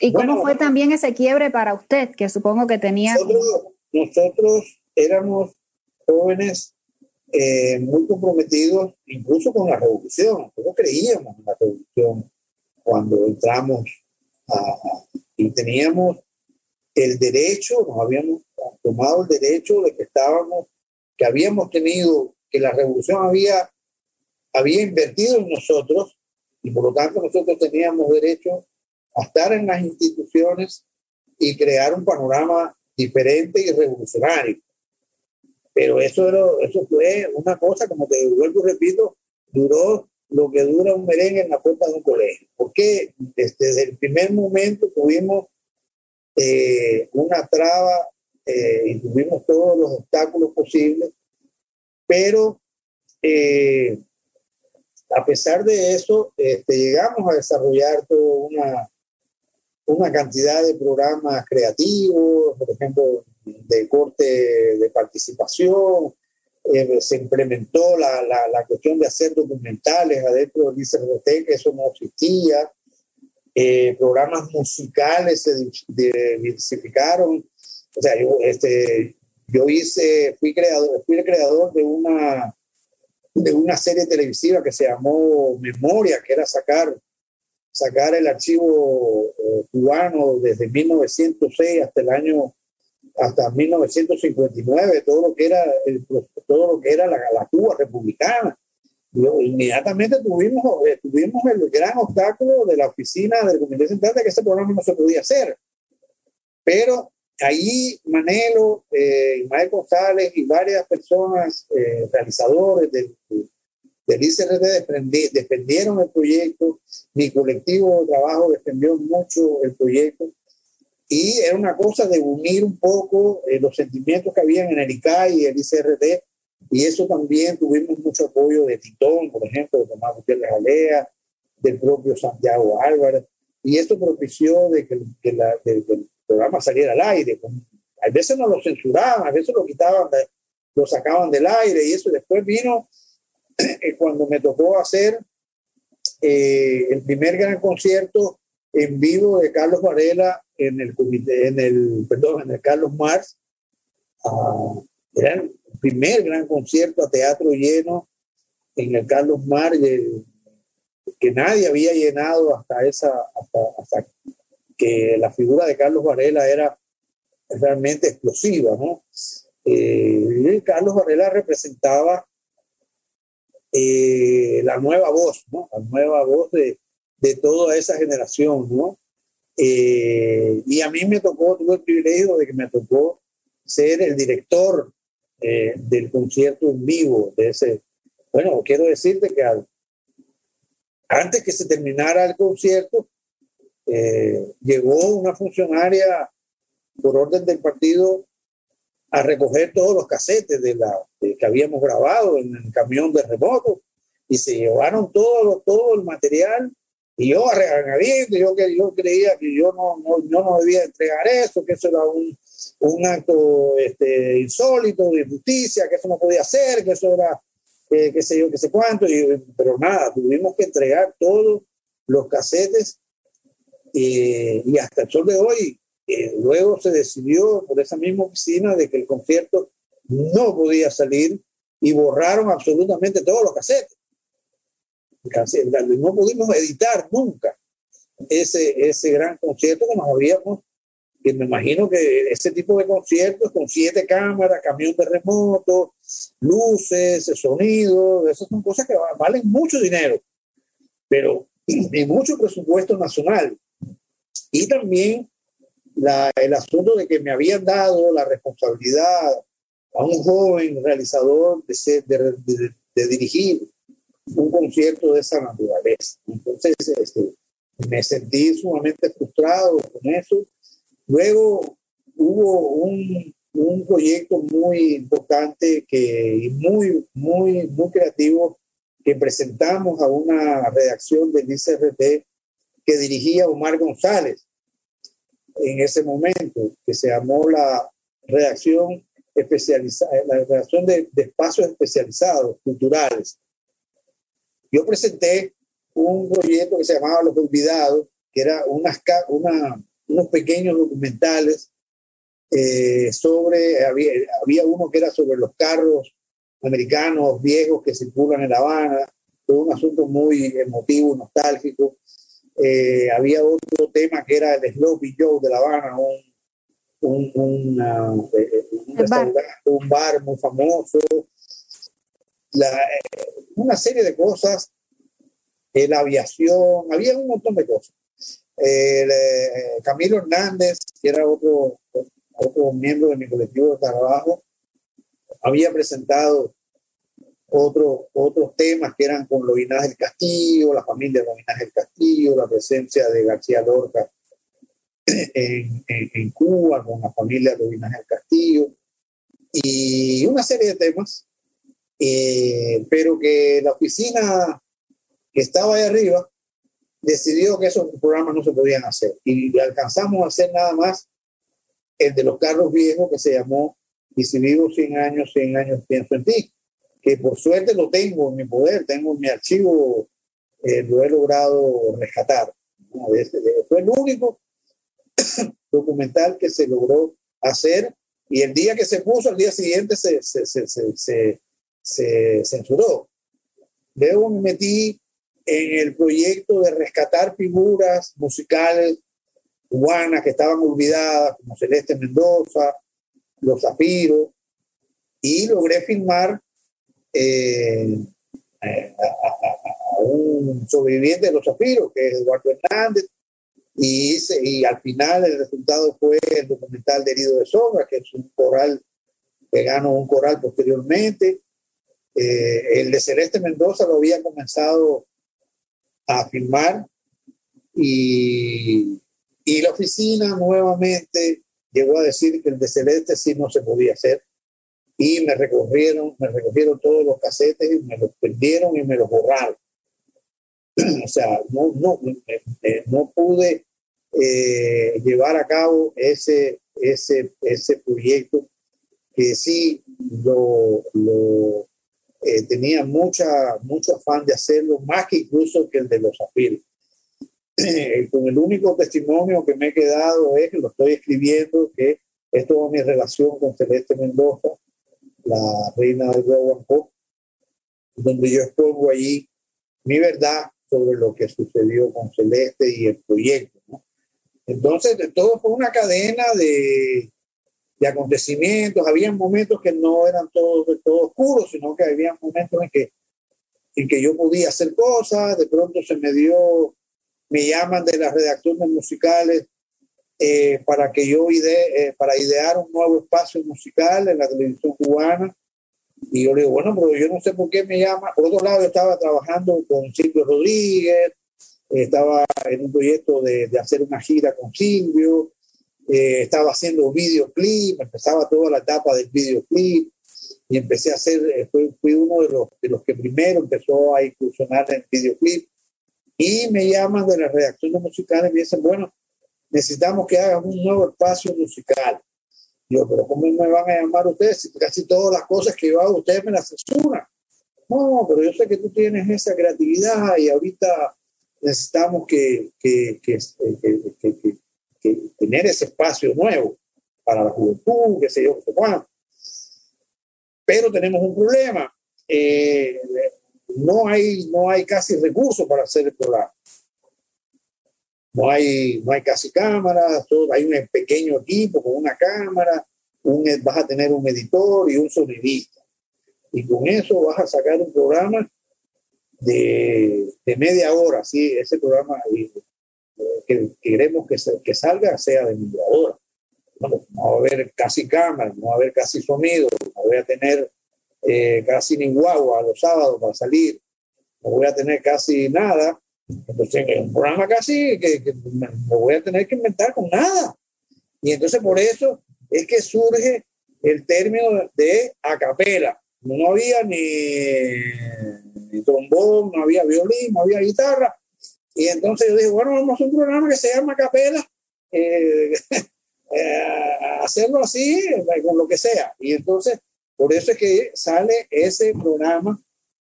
¿Y cómo fue también ese quiebre para usted, que supongo que tenía... Nosotros, éramos jóvenes eh, muy comprometidos incluso con la revolución. Nosotros creíamos en la revolución cuando entramos y teníamos el derecho, nos habíamos tomado el derecho de que estábamos, que habíamos tenido, que la revolución había, había invertido en nosotros y por lo tanto nosotros teníamos derecho a estar en las instituciones y crear un panorama diferente y revolucionario. Pero eso, era, eso fue una cosa, como te vuelvo y repito, duró lo que dura un merengue en la puerta de un colegio. Porque desde el primer momento tuvimos eh, una traba eh, y tuvimos todos los obstáculos posibles, pero eh, a pesar de eso, este, llegamos a desarrollar toda una, una cantidad de programas creativos, por ejemplo, de corte de participación, eh, se implementó la, la, la, cuestión de hacer documentales adentro del ICRT, que eso no existía, eh, programas musicales se diversificaron, o sea, yo, este, yo hice, fui creador, fui el creador de una, de una serie televisiva que se llamó Memoria, que era sacar sacar el archivo eh, cubano desde 1906 hasta el año hasta 1959 todo lo que era el, todo lo que era la, la Cuba republicana. Inmediatamente tuvimos eh, tuvimos el gran obstáculo de la oficina del Comité Central de que ese programa no se podía hacer. Pero ahí Manelo eh, Ismael González y varias personas eh, realizadores del, del ICRT defendieron el proyecto, mi colectivo de trabajo defendió mucho el proyecto y era una cosa de unir un poco eh, los sentimientos que habían en el ICAI y el ICRT y eso también tuvimos mucho apoyo de Titón, por ejemplo, de Tomás Gutiérrez Alea, del propio Santiago Álvarez y esto propició de que, el programa saliera al aire. A veces no lo censuraban, a veces lo quitaban, lo sacaban del aire y eso después vino cuando me tocó hacer eh, el primer gran concierto en vivo de Carlos Varela en el comité, en el, perdón, en el Carlos Mars. Ah, era el primer gran concierto a teatro lleno en el Carlos Mars que nadie había llenado hasta esa, hasta, que la figura de Carlos Varela era realmente explosiva, ¿no? Eh, Carlos Varela representaba eh, la nueva voz, ¿no? La nueva voz de, de toda esa generación, ¿no? Eh, y a mí me tocó, tuve el privilegio de que me tocó ser el director eh, del concierto en vivo de ese. Bueno, quiero decirte que antes que se terminara el concierto, llegó una funcionaria por orden del partido a recoger todos los casetes de la, que habíamos grabado en el camión de remoto y se llevaron todo, todo el material y yo regañadiendo, yo, yo creía que yo no, no, yo no debía entregar eso, que eso era un, un acto este, insólito de injusticia, que eso no podía ser, que eso era eh, qué sé yo, qué sé cuánto, y, pero nada, tuvimos que entregar todos los casetes y hasta el sol de hoy eh, luego se decidió por esa misma oficina de que el concierto no podía salir y borraron absolutamente todos los casetes. No pudimos editar nunca ese, ese gran concierto que nos habíamos, que me imagino que ese tipo de conciertos con siete cámaras, camión de remoto, luces, sonido, esas son cosas que valen mucho dinero, pero y mucho presupuesto nacional. Y también el asunto de que me habían dado la responsabilidad a un joven realizador de, de dirigir un concierto de esa naturaleza. Entonces, este, me sentí sumamente frustrado con eso. Luego hubo un, un proyecto muy importante que, muy, muy, muy creativo que presentamos a una redacción del ICRT que dirigía Omar González en ese momento, que se llamó la redacción especializada, la redacción de, de espacios especializados, culturales. Yo presenté un proyecto que se llamaba Los Olvidados, que era unas, una, unos pequeños documentales eh, sobre, había, había, uno que era sobre los carros americanos viejos que circulan en La Habana, fue un asunto muy emotivo, nostálgico. Eh, había otro tema que era el Sloppy Joe de La Habana, un, un, una, eh, un, restaurante, un bar muy famoso, la, una serie de cosas, la aviación, había un montón de cosas. Camilo Hernández, que era otro, otro miembro de mi colectivo de trabajo, había presentado otro, otros temas que eran con Loinás del Castillo, la familia de Loinás del Castillo, la presencia de García Lorca en, en, Cuba, con la familia de Loinás del Castillo, y una serie de temas, eh, pero que la oficina que estaba ahí arriba decidió que esos programas no se podían hacer y alcanzamos a hacer nada más el de los carros viejos que se llamó Y si vivo 100 años, 100 años pienso en ti, que por suerte lo tengo en mi poder, tengo en mi archivo, eh, lo he logrado rescatar. Fue el único *coughs* documental que se logró hacer y el día que se puso, al día siguiente se, censuró. Luego me metí en el proyecto de rescatar figuras musicales cubanas que estaban olvidadas, como Celeste Mendoza, Los Zafiros, y logré filmar eh, a, un sobreviviente de Los Zafiros, que es Eduardo Hernández, y, y al final el resultado fue el documental de Herido de Sombra, que es un coral que ganó un coral posteriormente. Eh, el de Celeste Mendoza lo había comenzado a filmar y y la oficina nuevamente llegó a decir que el de Celeste sí no se podía hacer. Y me recogieron, me recogieron todos los casetes y me los perdieron y me los borraron. *clears throat* o sea, no, no, no pude eh, llevar a cabo ese, ese, ese proyecto que sí lo, lo eh, tenía mucha, mucho afán de hacerlo, más que incluso que el de los afiles. con el único testimonio que me he quedado es que lo estoy escribiendo, que es toda mi relación con Celeste Mendoza, la reina del Guaguancó, donde yo expongo allí mi verdad sobre lo que sucedió con Celeste y el proyecto. Entonces, de todo fue una cadena de, de acontecimientos. Había momentos que no eran todos todo oscuros, sino que había momentos en que, en que yo podía hacer cosas, de pronto se me dio me llaman de las redacciones musicales eh, para que yo ide, eh, para idear un nuevo espacio musical en la televisión cubana. Y yo le digo, bueno, pero yo no sé por qué me llama. Por otro lado, estaba trabajando con Silvio Rodríguez, estaba en un proyecto de, de hacer una gira con Silvio, eh, estaba haciendo videoclip, empezaba toda la etapa del videoclip y empecé a hacer, fui, fui uno de los, de los que primero empezó a incursionar en videoclip y me llaman de las redacciones musicales y me dicen, bueno, necesitamos que hagan un nuevo espacio musical. Yo, pero ¿cómo me van a llamar ustedes? Si casi todas las cosas que yo hago, ustedes me las censuran. No, pero yo sé que tú tienes esa creatividad y ahorita necesitamos que, que, que, que tener ese espacio nuevo para la juventud, qué sé yo, cuánto. Pero tenemos un problema. Eh, no hay, no hay casi recursos para hacer el programa. No hay, no hay casi cámaras, hay un pequeño equipo con una cámara, un, vas a tener un editor y un sonidista. Y con eso vas a sacar un programa de, media hora, ¿sí? Ese programa que, queremos que, que salga sea de media hora. No, va a haber casi cámara, no va a haber casi sonido, no voy a tener eh, casi ni guagua los sábados para salir, no voy a tener casi nada. Entonces, es un programa casi que, que me voy a tener que inventar con nada. Y entonces por eso es que surge el término de acapela. No había ni, trombón, no había violín, no había guitarra. Y entonces yo dije, bueno, vamos a un programa que se llama acapela. Eh, *laughs* eh, hacerlo así, con lo que sea. Y entonces, por eso es que sale ese programa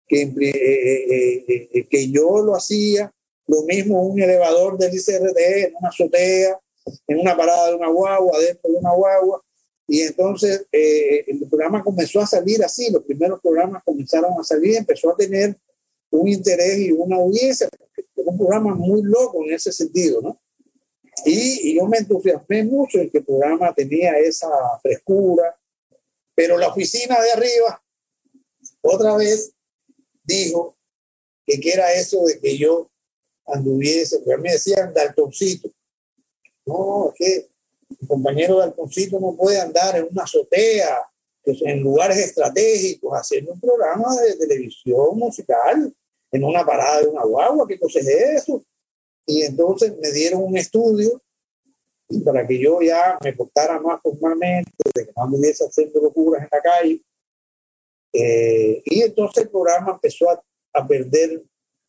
que, eh, que yo lo hacía, lo mismo un elevador del ICRD en una azotea, en una parada de una guagua, dentro de una guagua. Y entonces el programa comenzó a salir así, los primeros programas comenzaron a salir, empezó a tener un interés y una audiencia, es un programa muy loco en ese sentido, ¿no? Y, yo me entusiasmé mucho en que el programa tenía esa frescura, pero la oficina de arriba otra vez dijo que, que era eso de que yo anduviese, porque me decían Daltoncito. No, que el compañero Daltoncito no puede andar en una azotea, en lugares estratégicos, haciendo un programa de televisión musical, en una parada de una guagua, ¿qué cosa es eso? Y entonces me dieron un estudio para que yo ya me portara más formalmente, de que no anduviese haciendo locuras en la calle. Eh, y entonces el programa empezó a, a, perder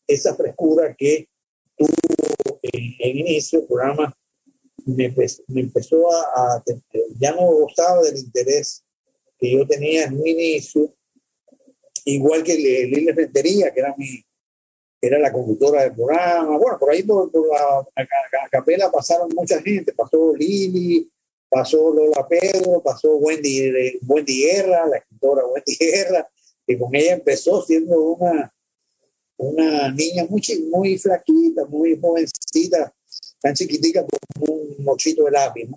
esa frescura que tuvo en, en inicio. El programa me, me empezó a, a, ya no gustaba del interés que yo tenía en un inicio, igual que Lili Rentería, que era mi, era la conductora del programa. Bueno, por ahí por, la, capela pasaron mucha gente, pasó Lili, pasó Lola Pedro, pasó Wendy, Wendy Guerra, la escritora Wendy *laughs* Guerra, que con ella empezó siendo una, una niña muy, muy flaquita, muy jovencita, tan chiquitica como un mochito de lápiz.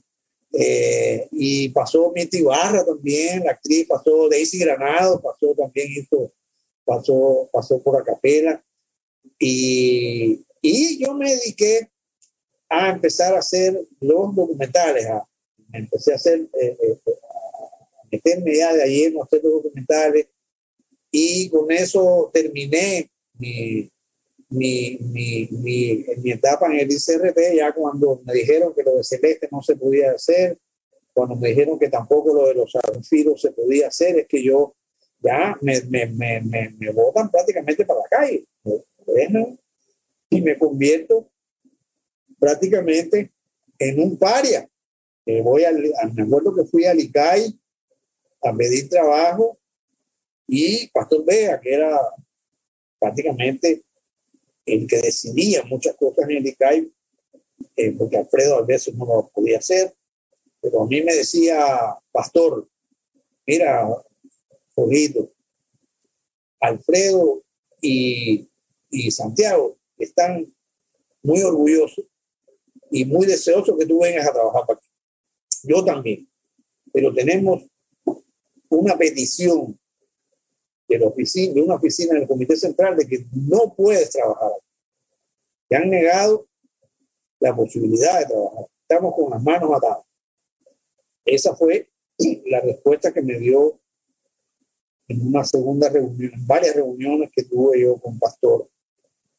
Eh, y pasó Mieti Barra también, la actriz, pasó Daisy Granado, pasó también esto, pasó, pasó por la capela. Y, y yo me dediqué a empezar a hacer los documentales, a, empecé a hacer, eh, eh, a meterme ya de ahí en hacer los documentales y con eso terminé mi, mi, mi, mi, mi etapa en el ICRT, ya cuando me dijeron que lo de Celeste no se podía hacer, cuando me dijeron que tampoco lo de los arfilos se podía hacer, es que yo ya me, me, me, me, me botan prácticamente para la calle y me convierto prácticamente en un paria. Eh, voy al, me acuerdo que fui a Licay a pedir trabajo y Pastor Vega, que era prácticamente el que decidía muchas cosas en el ICAI, eh, porque Alfredo a veces no lo podía hacer, pero a mí me decía, Pastor, mira, Jorito, Alfredo y y Santiago están muy orgullosos y muy deseosos que tú vengas a trabajar para aquí. Yo también. Pero tenemos una petición de, la oficina, de una oficina del Comité Central de que no puedes trabajar. Te han negado la posibilidad de trabajar. Estamos con las manos atadas. Esa fue *clears throat* la respuesta que me dio en una segunda reunión, en varias reuniones que tuve yo con Pastor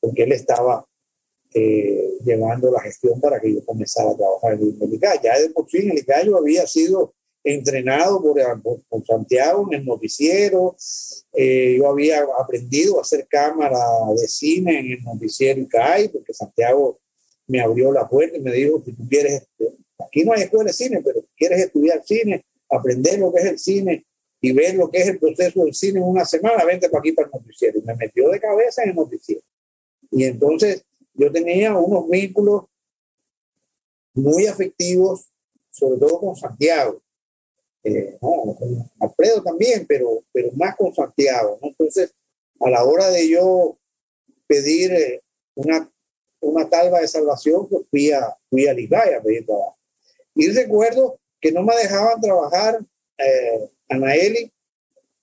porque él estaba eh, llevando la gestión para que yo comenzara a trabajar en el ICAI. Ya de en el ICAI yo había sido entrenado por, por, Santiago en el noticiero, eh, yo había aprendido a hacer cámara de cine en el noticiero ICAI, porque Santiago me abrió la puerta y me dijo, si tú quieres, aquí no hay escuela de cine, pero si quieres estudiar cine, aprender lo que es el cine y ver lo que es el proceso del cine en una semana, vente para aquí para el noticiero. Y me metió de cabeza en el noticiero. Y entonces yo tenía unos vínculos muy afectivos, sobre todo con Santiago. Eh, no, con Alfredo también, pero, pero más con Santiago. Entonces, a la hora de yo pedir eh, una, una talva de salvación, pues fui a, fui a Ligaya a pedir trabajo. Y recuerdo que no me dejaban trabajar eh, Anaeli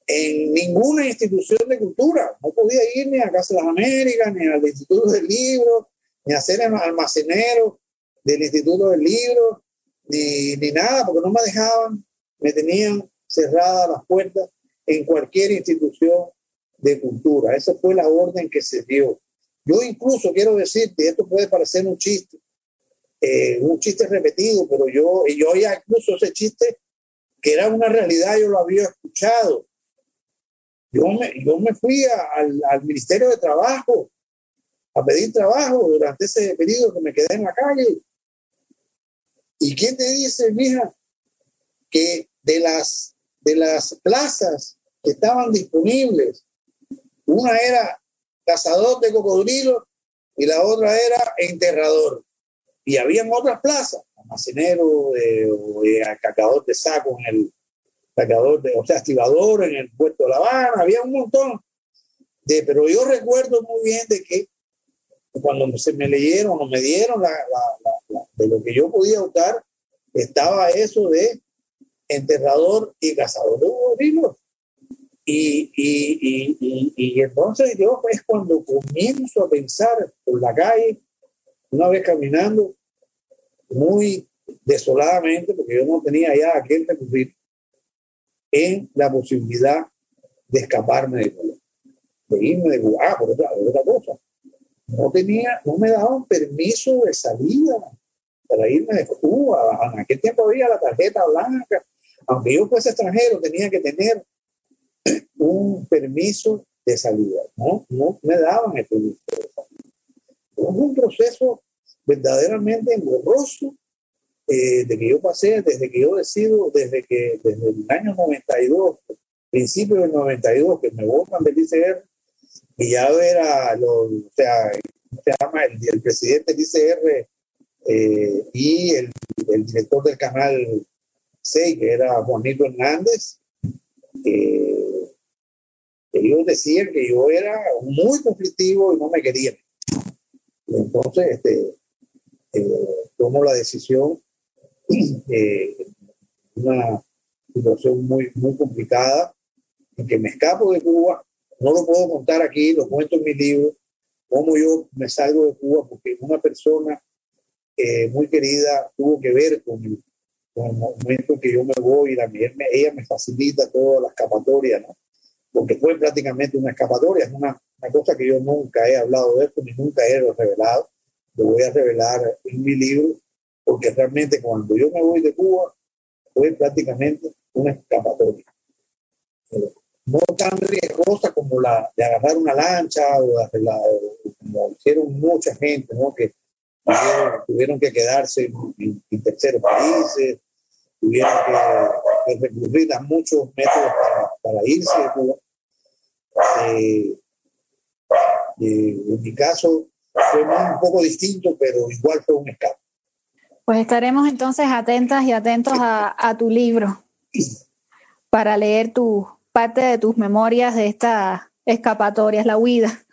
en ninguna institución de cultura. No podía ir ni a Casa de las Américas, ni al Instituto del Libro, ni a ser almacenero del Instituto del Libro, ni, ni nada, porque no me dejaban, me tenían cerradas las puertas. en cualquier institución de cultura. Esa fue la orden que se dio. Yo incluso quiero decir que esto puede parecer un chiste, eh, un chiste repetido, pero yo, yo ya incluso ese chiste, que era una realidad, yo lo había escuchado. Yo me, yo me fui al, al Ministerio de Trabajo a pedir trabajo durante ese periodo que me quedé en la calle. ¿Y quién te dice, mija, que de las, de las plazas que estaban disponibles, una era cazador de cocodrilos y la otra era enterrador. Y habían otras plazas, almacenero eh, eh, cacador de saco en el cacador de, o sea, activador en el puerto de La Habana, había un montón de, pero yo recuerdo muy bien de que cuando se me leyeron o me dieron la, de lo que yo podía optar, estaba eso de enterrador y cazador de cocodrilos. Y, y, y, y, entonces yo es cuando comienzo a pensar por la calle, una vez caminando, muy desoladamente, porque yo no tenía ya a quién recurrir, en la posibilidad de escaparme de Cuba, de irme de Cuba. Ah, por otra, otra cosa, no tenía, no me daban permiso de salida para irme de Cuba. En aquel tiempo había la tarjeta blanca. Aunque yo fuese extranjero, tenía que tener un permiso de salida. No, no me daban el permiso de salida. Fue un proceso verdaderamente engorroso eh, de que yo pasé, desde que yo decido, desde que desde el año 92, principio del 92, que me votan del ICR, y ya ver a los, o sea, se llama? El, el presidente del ICR eh, y el, el, director del canal 6, que era Juanito Hernández, eh, ellos decían que yo era muy conflictivo y no me querían. entonces, este, eh, tomo la decisión, *clears throat* eh, una situación muy, muy complicada, en que me escapo de Cuba, no lo puedo contar aquí, lo cuento en mi libro, cómo yo me salgo de Cuba, porque una persona eh, muy querida tuvo que ver con el, con el momento que yo me voy, la, ella me facilita toda la escapatoria, ¿no? porque fue prácticamente una escapatoria, es una, una, cosa que yo nunca he hablado de esto, ni nunca he revelado, lo voy a revelar en mi libro, porque realmente cuando yo me voy de Cuba, fue prácticamente una escapatoria no tan riesgosa como la de agarrar una lancha o la, como hicieron mucha gente, ¿no? que tuvieron, que quedarse en, terceros países, tuvieron que, recurrir a muchos métodos para, irse eh, eh, en mi caso fue un poco distinto, pero igual fue un escape. Pues estaremos entonces atentas y atentos a, a tu libro para leer tu, parte de tus memorias de esta escapatoria, es la huida.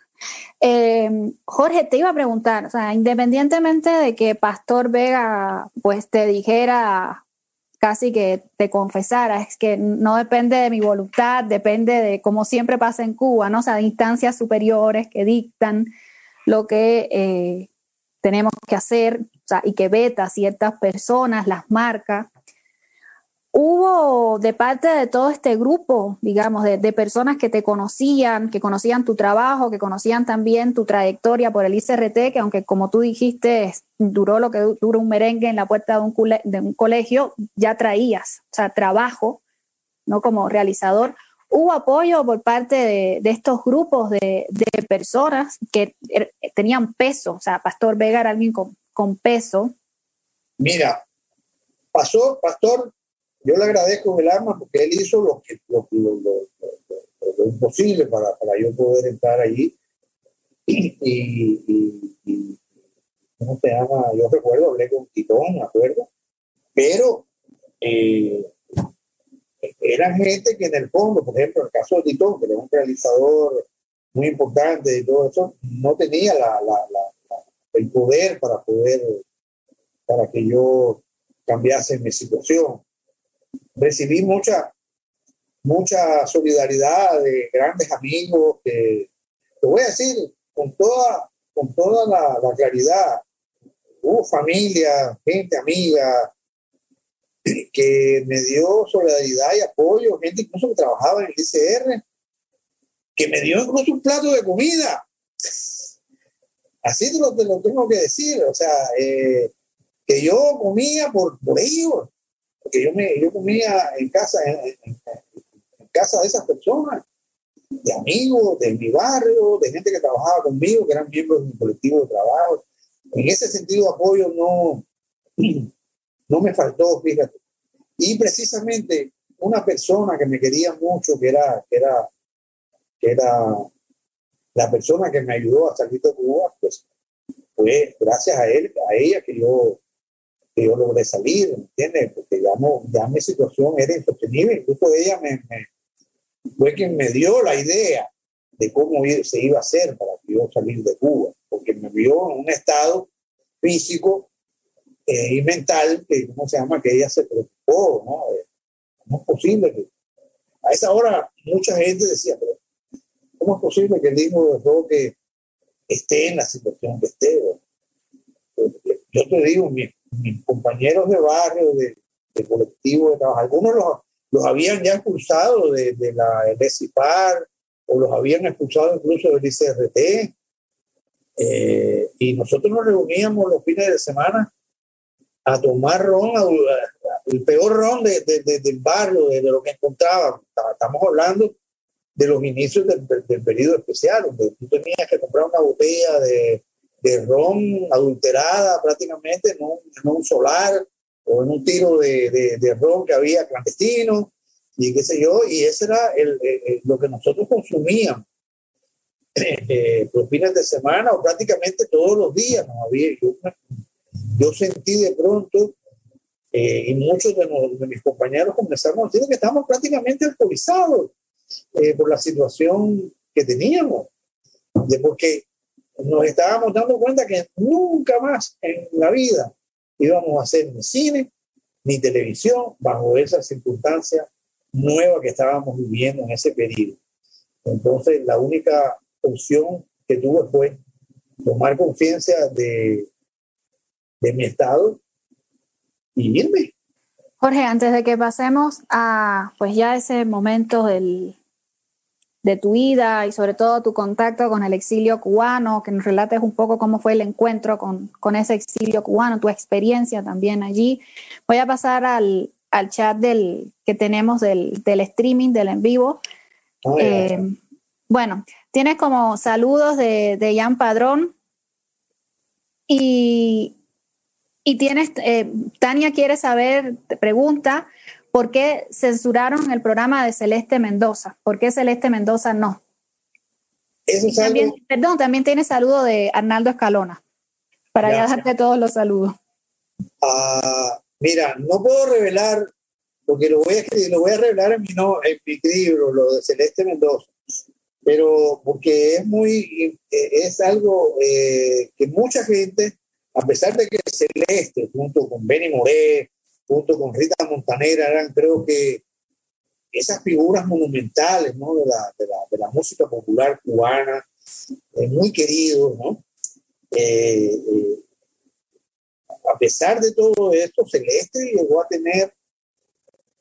Eh, Jorge, te iba a preguntar, o sea, independientemente de que Pastor Vega pues te dijera casi que te confesara, es que no depende de mi voluntad, depende de como siempre pasa en Cuba, ¿no? O sea, de instancias superiores que dictan lo que eh, tenemos que hacer o sea, y que veta ciertas personas, las marca hubo de parte de todo este grupo, digamos, de, personas que te conocían, que conocían tu trabajo, que conocían también tu trayectoria por el ICRT, que aunque como tú dijiste, duró lo que duró un merengue en la puerta de un, de un colegio, ya traías, o sea, trabajo, ¿no? Como realizador. Hubo apoyo por parte de, estos grupos de, personas que er, tenían peso, o sea, Pastor Vega era alguien con, con peso. Mira, pasó, Pastor yo le agradezco el alma porque él hizo lo, que, lo, imposible para, para, yo poder entrar allí. *clears throat* Y, y, ¿cómo se llama? Yo recuerdo, hablé con Titón, ¿me acuerdo? Pero eh, eran gente que en el fondo, por ejemplo, el caso de Titón, que era un realizador muy importante y todo eso, no tenía la, la, el poder para poder, para que yo cambiase mi situación recibí mucha, mucha solidaridad de grandes amigos que, te voy a decir con toda, con toda la, claridad, hubo familia, gente amiga, *clears throat* que me dio solidaridad y apoyo, gente incluso que trabajaba en el ICR, que me dio incluso un plato de comida. Así te lo, tengo que decir, o sea, eh, que yo comía por, por ellos, porque yo, me, yo comía en casa, en, casa de esas personas, de amigos, de mi barrio, de gente que trabajaba conmigo, que eran miembros de mi colectivo de trabajo. En ese sentido, apoyo no, *clears throat* no me faltó, fíjate. Y precisamente una persona que me quería mucho, que era, que era, que era la persona que me ayudó a salir de Cuba, pues fue gracias a él, a ella que yo, que yo logré salir, ¿entiendes? Porque ya, no, ya mi situación era insostenible, incluso ella me, fue quien me dio la idea de cómo se iba a hacer para que yo salir de Cuba, porque me vio en un estado físico eh, y mental, que, ¿cómo se llama? Que ella se preocupó, ¿no? ¿Cómo es posible que a esa hora mucha gente decía, pero ¿Cómo es posible que el hijo de Roque esté en la situación que esté? Yo te digo, mis, compañeros de barrio, de, colectivo de trabajo, algunos los, los habían ya expulsado de, de la CIPAR o los habían expulsado incluso del ICRT. Eh, y nosotros nos reuníamos los fines de semana a tomar ron, el peor ron de, del barrio, de, lo que encontrábamos. Estamos hablando de los inicios del, del, periodo especial, donde tú tenías que comprar una botella de, de ron adulterada prácticamente en un, en un, solar o en un tiro de, de, ron que había clandestino y qué sé yo, y ese era el, lo que nosotros consumíamos *clears throat* eh, los fines de semana o prácticamente todos los días. ¿no? Había, yo, yo sentí de pronto, eh, y muchos de, de, mis compañeros comenzaron a decir que estábamos prácticamente alcoholizados eh, por la situación que teníamos, de porque nos estábamos dando cuenta que nunca más en la vida íbamos a hacer ni cine ni televisión bajo esa circunstancia nueva que estábamos viviendo en ese periodo. Entonces, la única opción que tuve fue tomar conciencia de, de mi estado y irme. Jorge, antes de que pasemos a pues ya ese momento del, de tu vida y sobre todo tu contacto con el exilio cubano, que nos relates un poco cómo fue el encuentro con, con ese exilio cubano, tu experiencia también allí. Voy a pasar al, al chat del, que tenemos del, del streaming, del en vivo. Oh, eh, bueno, tienes como saludos de, de Jan Padrón y, y tienes, eh, Tania quiere saber, te pregunta, ¿Por qué censuraron el programa de Celeste Mendoza? ¿Por qué Celeste Mendoza no? también, Perdón, también tiene saludo de Arnaldo Escalona, para ya darte todos los saludos. Ah, mira, no puedo revelar, porque lo voy a, lo voy a revelar en mi, no, en mi libro, lo de Celeste Mendoza, pero porque es muy, es algo eh, que mucha gente, a pesar de que Celeste, junto con Benny Moré, junto con Rita Montanera, eran creo que esas figuras monumentales ¿no? de, la, de, la, de, la, música popular cubana, eh, muy queridos. ¿no? Eh, eh, a pesar de todo esto, Celeste llegó a tener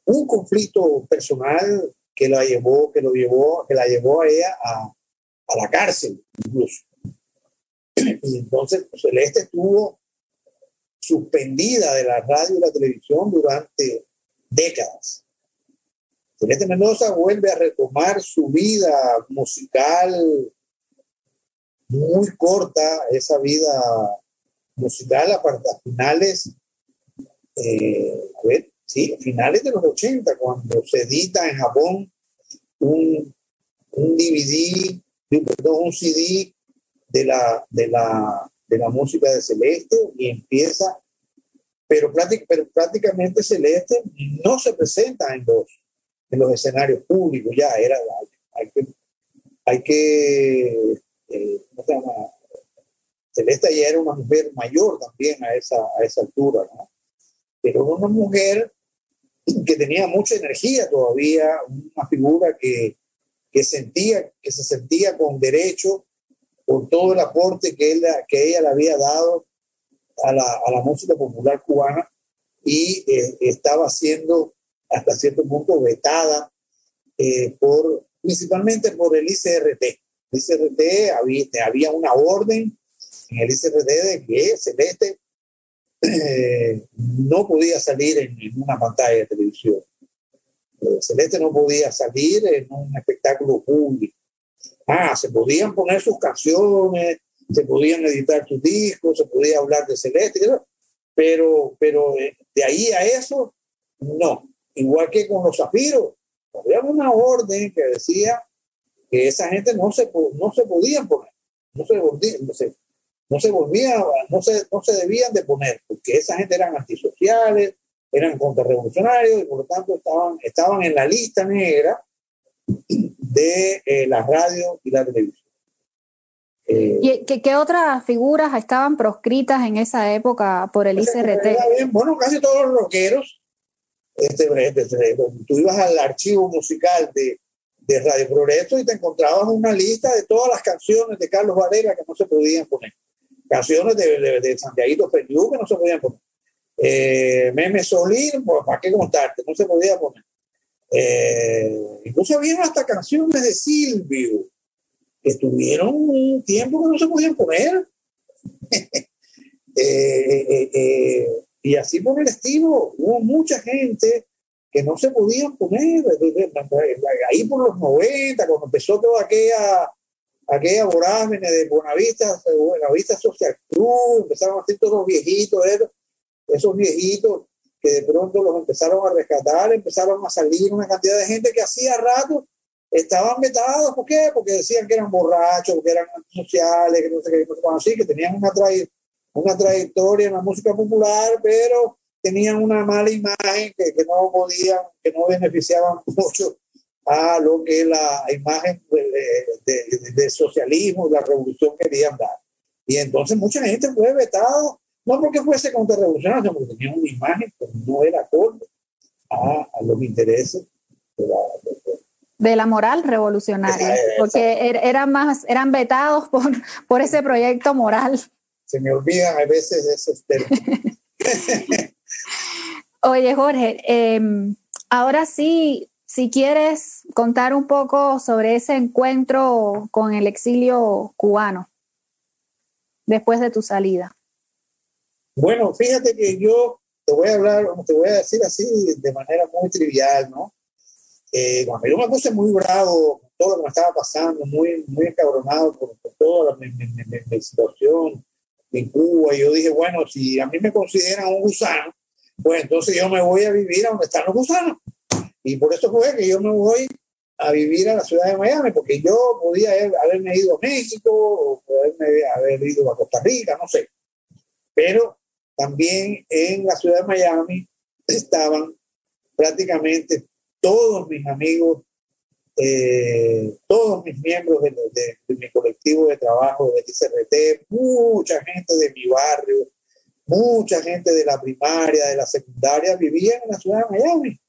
un conflicto personal que la llevó, que lo llevó, que la llevó a ella a, a la cárcel incluso. *clears throat* Y entonces Celeste estuvo suspendida de la radio y la televisión durante décadas. Celeste Mendoza vuelve a retomar su vida musical muy corta, esa vida musical a, finales, eh, a ver, sí, finales de los 80, cuando se edita en Japón un, un DVD, perdón, un CD de la, de la de la música de Celeste y empieza, pero, prácticamente Celeste no se presenta en los, en los escenarios públicos, ya era, hay que, hay que eh. Celeste ya era una mujer mayor también a esa, a esa altura, ¿no? Pero una mujer que tenía mucha energía todavía, una figura que, que sentía, que se sentía con derecho por todo el aporte que, él, que ella le había dado a la, a la música popular cubana y eh, estaba siendo hasta cierto punto vetada eh, por, principalmente por el ICRT. El ICRT había, había una orden en el ICRT de que Celeste eh, no podía salir en, una pantalla de televisión. Celeste no podía salir en un espectáculo público. Ah, se podían poner sus canciones, se podían editar sus discos, se podía hablar de Celeste, pero, pero eh, de ahí a eso, no. Igual que con los zafiros, había una orden que decía que esa gente no se, no se podían poner, no se, no se, no se volvía, no se, no se debían de poner, porque esa gente eran antisociales, eran contrarrevolucionarios y por lo tanto estaban, estaban en la lista negra de eh, la radio y la televisión. Eh, ¿Y qué, qué, otras figuras estaban proscritas en esa época por el ICRT? Bueno, casi todos los rockeros. Este, este, este, tú ibas al archivo musical de, de Radio Progreso y te encontrabas una lista de todas las canciones de Carlos Valera que no se podían poner. Canciones de, de, de Santiago Feliu que no se podían poner. Eh, Meme Solín, pues, ¿para qué contarte? No se podía poner. Eh, incluso había hasta canciones de Silvio que estuvieron un tiempo que no se podían poner. *laughs* Eh, eh, y así por el estilo, hubo mucha gente que no se podían poner. Ahí por los 90, cuando empezó toda aquella, aquella vorágine de Buenavista, Buenavista Social Club, empezaron a hacer todos los viejitos, esos viejitos que de pronto los empezaron a rescatar, empezaron a salir una cantidad de gente que hacía rato estaban vetados. ¿Por qué? Porque decían que eran borrachos, que eran sociales, que no sé qué, así, que tenían una, una trayectoria en la música popular, pero tenían una mala imagen que, que no podían, que no beneficiaban *laughs* mucho a lo que la imagen de, de, socialismo, de la revolución querían dar. Y entonces mucha gente fue vetada no porque fuese contrarrevolucionario, sino porque tenía una imagen que no era acorde a, a los intereses de la, de la moral revolucionaria, porque er, eran más, eran vetados por, *laughs* por ese proyecto moral. Se me olvidan a veces esos términos. *laughs* *laughs* Oye, Jorge, em, ahora sí, si quieres contar un poco sobre ese encuentro con el exilio cubano después de tu salida. Bueno, fíjate que yo te voy a hablar, te voy a decir así de manera muy trivial, ¿no? Eh, bueno, yo me puse muy bravo con todo lo que me estaba pasando, muy, muy encabronado por, toda la, situación en Cuba. Y yo dije, bueno, si a mí me consideran un gusano, pues entonces yo me voy a vivir a donde están los gusanos. Y por eso fue que yo me voy a vivir a la ciudad de Miami, porque yo podía haberme ido a México o poderme haber ido a Costa Rica, no sé. Pero también en la ciudad de Miami estaban prácticamente todos mis amigos, eh, todos mis miembros de, mi colectivo de trabajo del ICRT, mucha gente de mi barrio, mucha gente de la primaria, de la secundaria, vivían en la ciudad de Miami.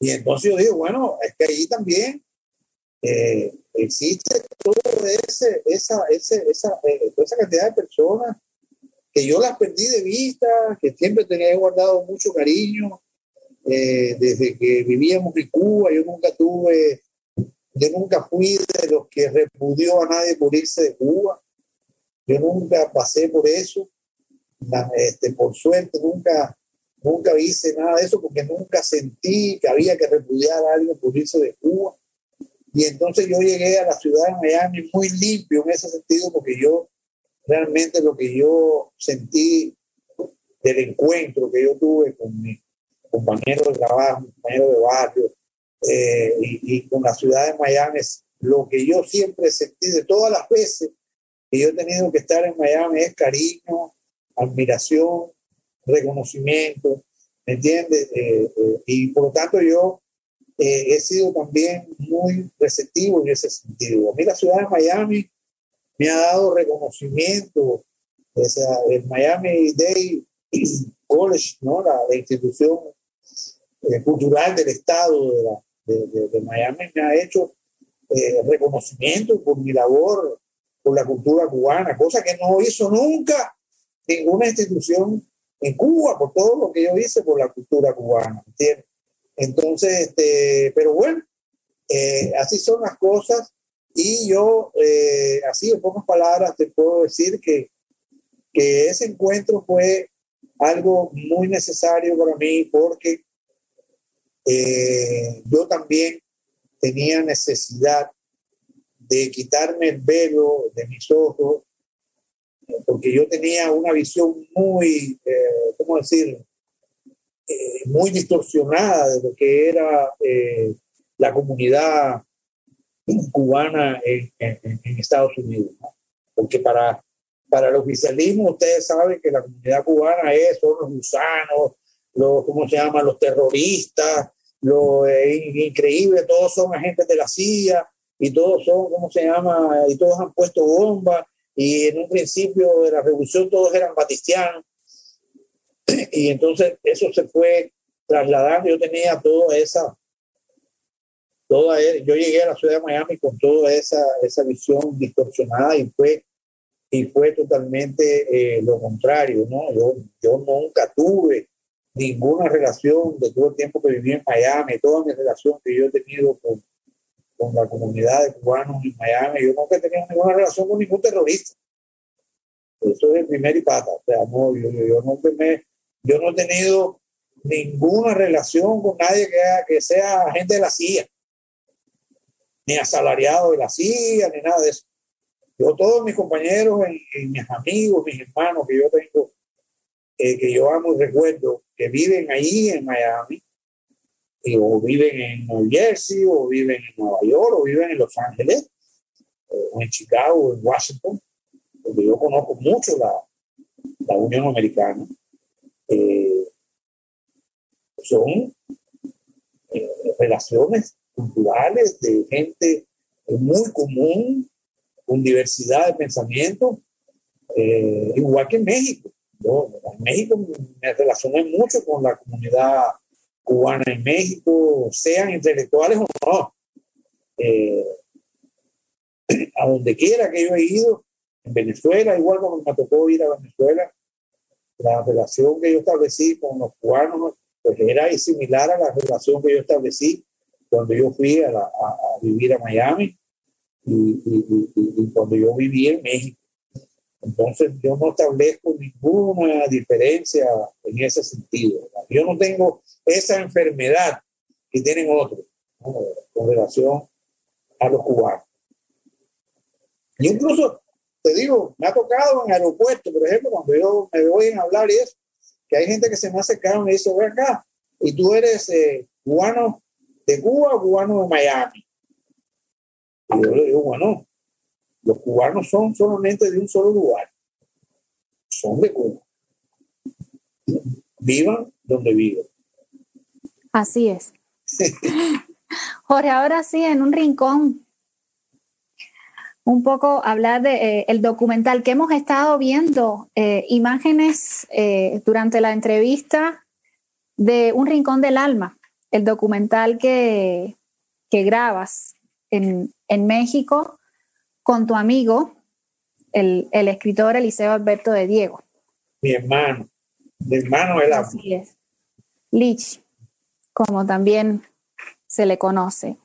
Y entonces yo digo, bueno, es que ahí también eh, existe toda ese, esa, ese, esa, eh, toda esa cantidad de personas que yo las perdí de vista, que siempre tenía guardado mucho cariño, eh, desde que vivíamos en Cuba, yo nunca tuve, yo nunca fui de los que repudió a nadie por irse de Cuba. Yo nunca pasé por eso. este, por suerte, nunca, nunca hice nada de eso porque nunca sentí que había que repudiar a alguien por irse de Cuba. Y entonces yo llegué a la ciudad de Miami muy limpio en ese sentido porque yo realmente lo que yo sentí del encuentro que yo tuve con mi, compañero de trabajo, compañero de barrio, eh, y, con la ciudad de Miami, es lo que yo siempre sentí de todas las veces que yo he tenido que estar en Miami es cariño, admiración, reconocimiento, ¿me entiendes? Eh, eh, y por lo tanto yo he sido también muy receptivo en ese sentido. A mí la ciudad de Miami me ha dado reconocimiento, o sea, el Miami Day *clears throat* College, ¿no? la institución eh, cultural del Estado de, de, Miami me ha hecho eh, reconocimiento por mi labor por la cultura cubana, cosa que no hizo nunca ninguna institución en Cuba, por todo lo que yo hice por la cultura cubana, ¿entiendes? Entonces, este, pero bueno, eh, así son las cosas y yo, eh, así en pocas palabras, te puedo decir que, que ese encuentro fue algo muy necesario para mí porque eh, yo también tenía necesidad de quitarme el velo de mis ojos, porque yo tenía una visión muy, eh, ¿cómo decir?, eh, muy distorsionada de lo que era la comunidad cubana en, Estados Unidos. Porque para, para el oficialismo, ustedes saben que la comunidad cubana es, son los gusanos, los, ¿cómo se llama?, los terroristas, lo increíble, todos son agentes de la CIA y todos son, ¿cómo se llama? Y todos han puesto bombas y en un principio de la revolución todos eran batistianos *clears throat* y entonces eso se fue trasladando, yo tenía toda esa, toda, e, yo llegué a la ciudad de Miami con toda esa, esa visión distorsionada y fue, y fue totalmente eh, lo contrario, ¿no? Yo, yo nunca tuve ninguna relación de todo el tiempo que viví en Miami, toda mi relación que yo he tenido con, con la comunidad de cubanos en Miami, yo nunca he tenido ninguna relación con ningún terrorista. Eso es el primer y pata. O sea, no, yo, yo, nunca me, yo no he tenido ninguna relación con nadie que, que sea agente de la CIA, ni asalariado de la CIA, ni nada de eso. Yo, todos mis compañeros, y mis amigos, mis hermanos que yo tengo eh, que yo amo y recuerdo que viven ahí en Miami, o viven en New Jersey, o viven en Nueva York, o viven en Los Ángeles, o en Chicago, o en Washington, porque yo conozco mucho la, la Unión Americana, eh, son eh, relaciones culturales de gente muy común, con diversidad de pensamiento, igual que en México. Yo en México me relacioné mucho con la comunidad cubana en México, sean intelectuales o no. Eh, *clears throat* a donde quiera que yo he ido, en Venezuela, igual como me tocó ir a Venezuela, la relación que yo establecí con los cubanos pues era similar a la relación que yo establecí cuando yo fui a, vivir a Miami y, y, cuando yo viví en México. Entonces yo no establezco ninguna diferencia en ese sentido. Yo no tengo esa enfermedad que tienen otros con relación a los cubanos. Y incluso, te digo, me ha tocado en aeropuertos, por ejemplo, cuando yo me voy a hablar y eso, que hay gente que se me hace caro y me dice, ven acá, y tú eres eh, cubano de Cuba o cubano de Miami. Y yo le digo, bueno, los cubanos son solamente de un solo lugar. Son de Cuba. Vivan donde vivan. Así es. *laughs* Jorge, ahora sí, en un rincón, un poco hablar de eh, documental que hemos estado viendo, eh, imágenes eh, durante la entrevista de Un Rincón del Alma, el documental que, que grabas en, en México con tu amigo, el, escritor Eliseo Alberto de Diego. Mi hermano, mi hermano el Así es. Lich, como también se le conoce.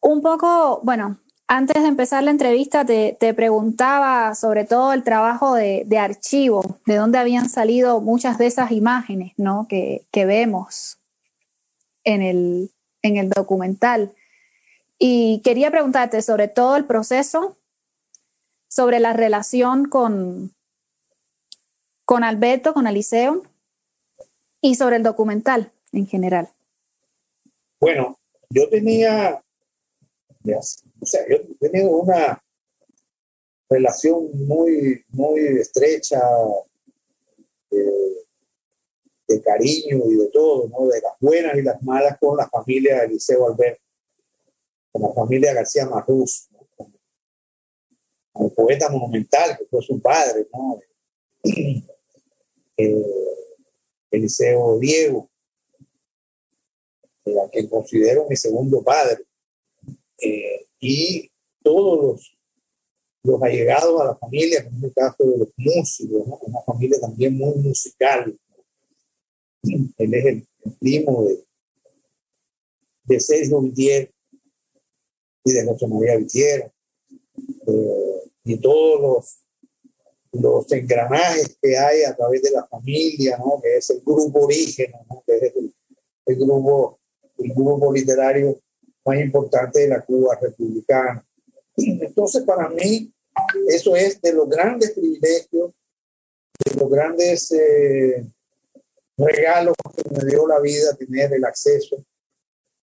Un poco, bueno, antes de empezar la entrevista te, preguntaba sobre todo el trabajo de, archivo, de dónde habían salido muchas de esas imágenes ¿no? que, vemos en el, en el documental. Y quería preguntarte sobre todo el proceso sobre la relación con, con Alberto, con Eliseo y sobre el documental en general. Bueno, yo tenía, o sea, yo tenía una relación muy, muy estrecha de, cariño y de todo, ¿no? de las buenas y las malas con la familia de Eliseo Alberto, con la familia García Marruz, al poeta monumental que fue su padre, ¿no? *clears throat* Eh, Eliseo Diego, a quien considero mi segundo padre, eh, y todos los, los allegados a la familia, en el caso de los músicos, una familia también muy musical, Él es el, primo de, de Sergio Vitier y de José María Vitier. Eh, y todos los, los engranajes que hay a través de la familia, ¿no? que es el grupo origen, que es el, grupo, el grupo literario más importante de la Cuba republicana. Entonces, para mí, eso es de los grandes privilegios, de los grandes eh, regalos que me dio la vida tener el acceso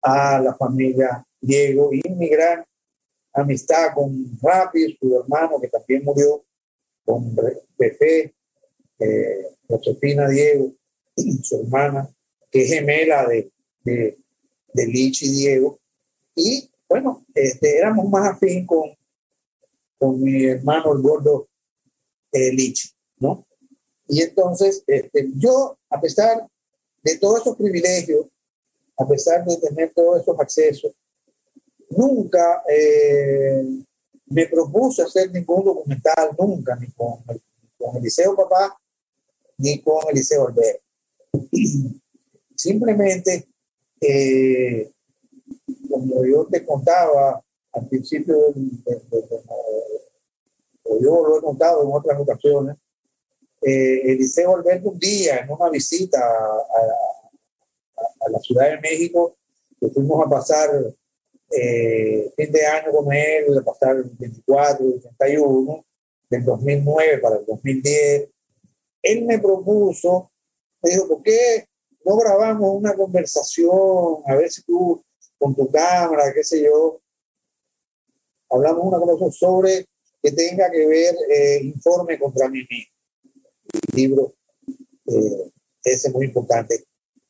a la familia Diego y mi gran amistad con Rapi, su hermano que también murió, con Pepe, eh, Josefina Diego, *clears throat* su hermana, que es gemela de, de, de Lich y Diego. Y bueno, este, éramos más afín con, con mi hermano el gordo eh, Lich, ¿no? Y entonces, este, yo, a pesar de todos esos privilegios, a pesar de tener todos esos accesos, nunca eh, me propuse hacer ningún documental, nunca, ni con, con Eliseo Papá, ni con Eliseo Alberto. *clears throat* Simplemente, eh, como yo te contaba al principio, yo lo he contado en otras ocasiones, eh, Eliseo Alberto un día en una visita a, a la Ciudad de México, que fuimos a pasar eh, fin de año con él, de pasar el 24 y 31, del 2009 para el 2010. Él me propuso, me dijo, ¿por qué no grabamos una conversación? A ver si tú, con tu cámara, qué sé yo, hablamos una conversación sobre que tenga que ver eh, informe contra mí mismo. Libro, eh, ese es muy importante,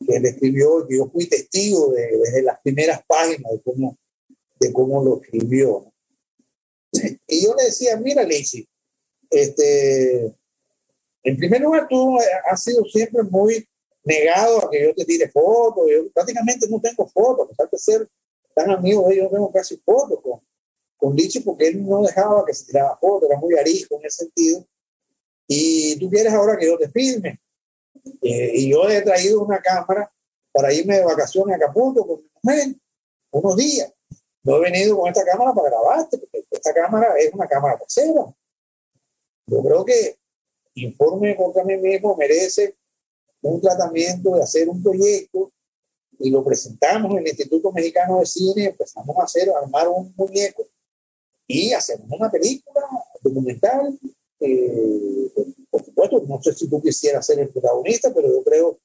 que él escribió, yo fui testigo de, desde las primeras páginas de cómo de cómo lo escribió. Y yo le decía, mira, Lacey, este, en primer lugar, tú has sido siempre muy negado a que yo te tire fotos. Yo prácticamente no tengo fotos, a pesar de ser tan amigo de no tengo casi fotos con, con porque él no dejaba que se tirara fotos, era muy arisco en ese sentido. Y tú quieres ahora que yo te filme. Eh, y yo he traído una cámara para irme de vacaciones a Acapulco con mi mujer unos días no he venido con esta cámara para grabarte, porque esta cámara es una cámara casera. Yo creo que Informe contra mí mismo merece un tratamiento de hacer un proyecto y lo presentamos en el Instituto Mexicano de Cine, empezamos a hacer, a armar un muñeco y hacemos una película documental. Eh, por supuesto, no sé si tú quisieras ser el protagonista, pero yo creo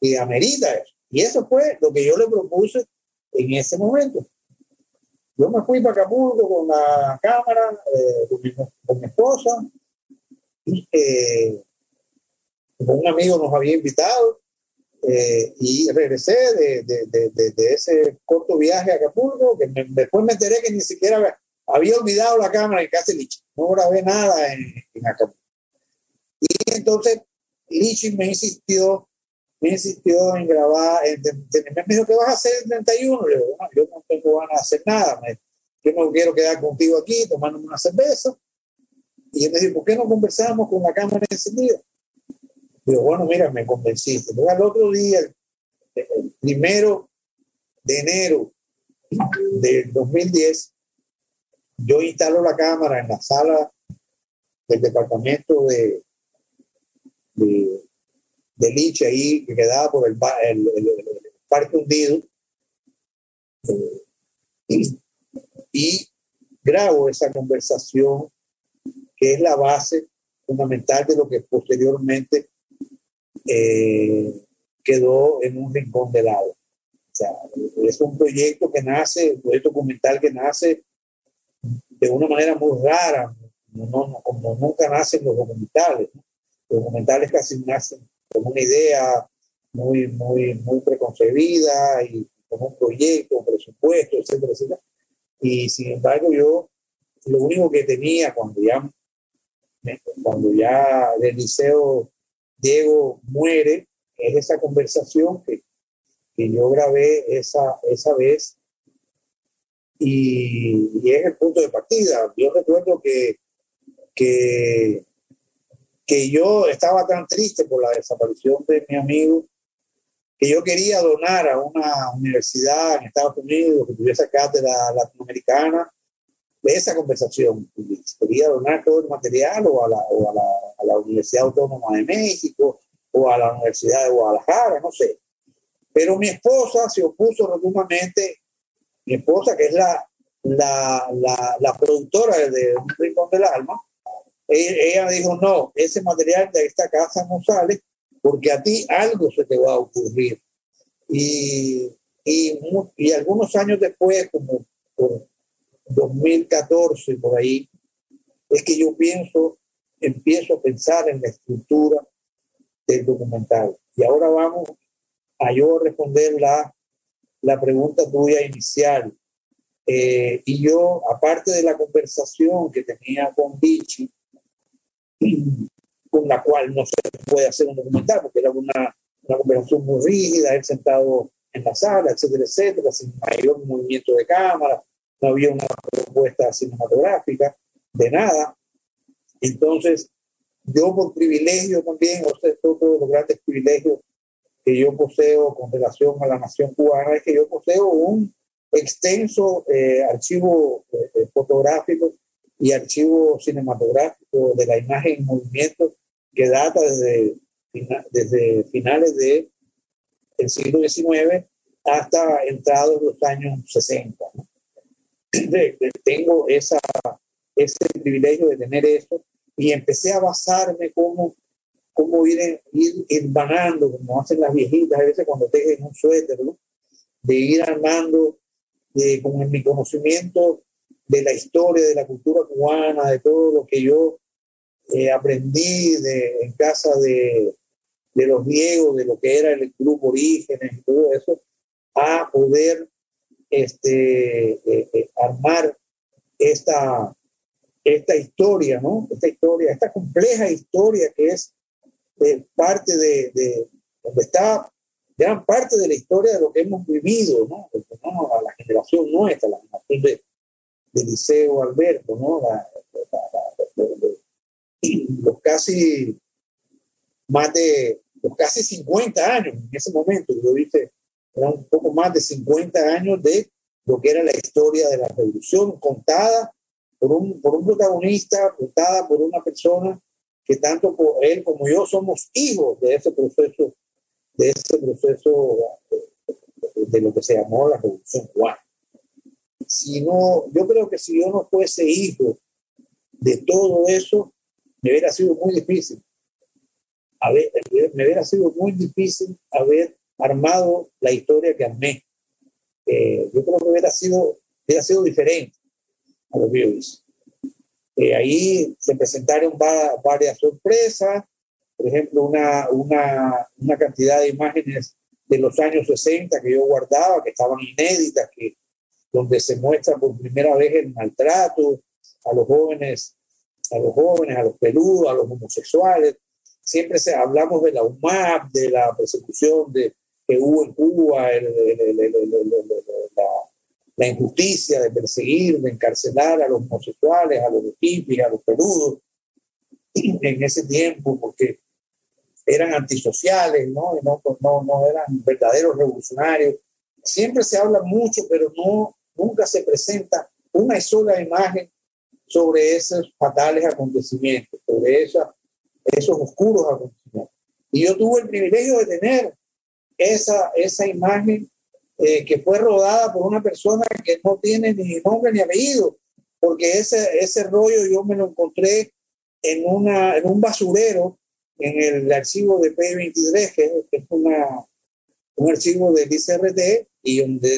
que amerita eso. Y eso fue lo que yo le propuse en ese momento. Yo me fui para Acapulco con la cámara, eh, con, mi, esposa, y, eh, con un amigo nos había invitado, eh, y regresé de, de, de, de, ese corto viaje a Acapulco, que después me enteré que ni siquiera había olvidado la cámara en de no grabé nada en, en Acapulco. Y entonces Lichi me insistió me insistió en grabar, me dijo, ¿qué vas a hacer el 31? Le digo, yo no tengo ganas de hacer nada, yo no quiero quedar contigo aquí tomándome una cerveza. Y él me dijo, ¿por qué no conversamos con la cámara encendida? Digo, bueno, mira, me convenciste. Luego al otro día, el primero de enero del 2010, yo instalo la cámara en la sala del departamento de, de de Liche ahí, que quedaba por el, parque hundido. Eh, y, grabo esa conversación que es la base fundamental de lo que posteriormente eh, quedó en un rincón de lado. O sea, es un proyecto que nace, un proyecto documental que nace de una manera muy rara, no, como nunca nacen los documentales. Los documentales casi nacen como una idea muy, muy, muy preconcebida y como un proyecto, un presupuesto, etcétera, etcétera. Y sin embargo, yo lo único que tenía cuando ya, cuando ya del liceo Diego muere, es esa conversación que, que yo grabé esa, esa vez y, y, es el punto de partida. Yo recuerdo que, que que yo estaba tan triste por la desaparición de mi amigo que yo quería donar a una universidad en Estados Unidos que tuviese cátedra latinoamericana, de esa conversación. Quería donar todo el material o a la, o a la, a la Universidad Autónoma de México o a la Universidad de Guadalajara, no sé. Pero mi esposa se opuso rotundamente, mi esposa que es la, la, la, la productora de Un Rincón del Alma, ella, dijo, no, ese material de esta casa no sale porque a ti algo se te va a ocurrir. Y, y, y algunos años después, como por 2014, por ahí, es que yo pienso, empiezo a pensar en la estructura del documental. Y ahora vamos a yo responder la, la pregunta tuya inicial. Eh, y yo, aparte de la conversación que tenía con Vichy, *clears throat* con la cual no se puede hacer un documental, porque era una, una conversación muy rígida, él sentado en la sala, etcétera, etcétera, sin mayor movimiento de cámara, no había una propuesta cinematográfica, de nada. Entonces, yo por privilegio también, o sea, todos los grandes privilegios que yo poseo con relación a la nación cubana es que yo poseo un extenso eh, archivo eh, fotográfico y archivo cinematográfico de la imagen en movimiento que data desde, desde finales del el siglo XIX hasta entrados los años 60. *clears throat* tengo esa, ese privilegio de tener eso y empecé a basarme cómo, cómo ir, ir como hacen las viejitas a veces cuando tejen un suéter, de ir armando de, con mi conocimiento de la historia, de la cultura cubana, de todo lo que yo eh, aprendí de, en casa de, de los griegos, de lo que era el grupo Orígenes y todo eso, a poder este, eh, eh, armar esta, esta historia, ¿no? Esta historia, esta compleja historia que es parte de, de, donde está gran parte de la historia de lo que hemos vivido, ¿no? A la generación nuestra, la generación de, de Liceo Alberto, ¿no? los casi más de los casi 50 años en ese momento, yo dije, eran un poco más de 50 años de lo que era la historia de la revolución contada por un, por un protagonista, contada por una persona que tanto él como yo somos hijos de ese proceso, de ese proceso de lo que se llamó la revolución cubana si no, yo creo que si yo no fuese hijo de todo eso, me hubiera sido muy difícil. me hubiera sido muy difícil haber armado la historia que armé. Eh, yo creo que hubiera sido, hubiera sido diferente a lo que yo hice. Eh, ahí se presentaron varias sorpresas, por ejemplo, una, una, una cantidad de imágenes de los años 60 que yo guardaba, que estaban inéditas, que donde se muestra por primera vez el maltrato a los jóvenes, a los jóvenes, a los peludos, a los homosexuales. Siempre se, hablamos de la UMAP, de la persecución de, que hubo en Cuba, la, injusticia de perseguir, de encarcelar a los homosexuales, a los hippies, a los peludos *clears throat* en ese tiempo, porque eran antisociales, ¿no? No, no, no eran verdaderos revolucionarios. Siempre se habla mucho, pero no, nunca se presenta una sola imagen sobre esos fatales acontecimientos, sobre esos oscuros acontecimientos. Y yo tuve el privilegio de tener esa, esa imagen eh, que fue rodada por una persona que no tiene ni nombre ni apellido, porque ese, ese rollo yo me lo encontré en, una, en un basurero en el archivo de P23, que es una, un archivo del ICRT, y donde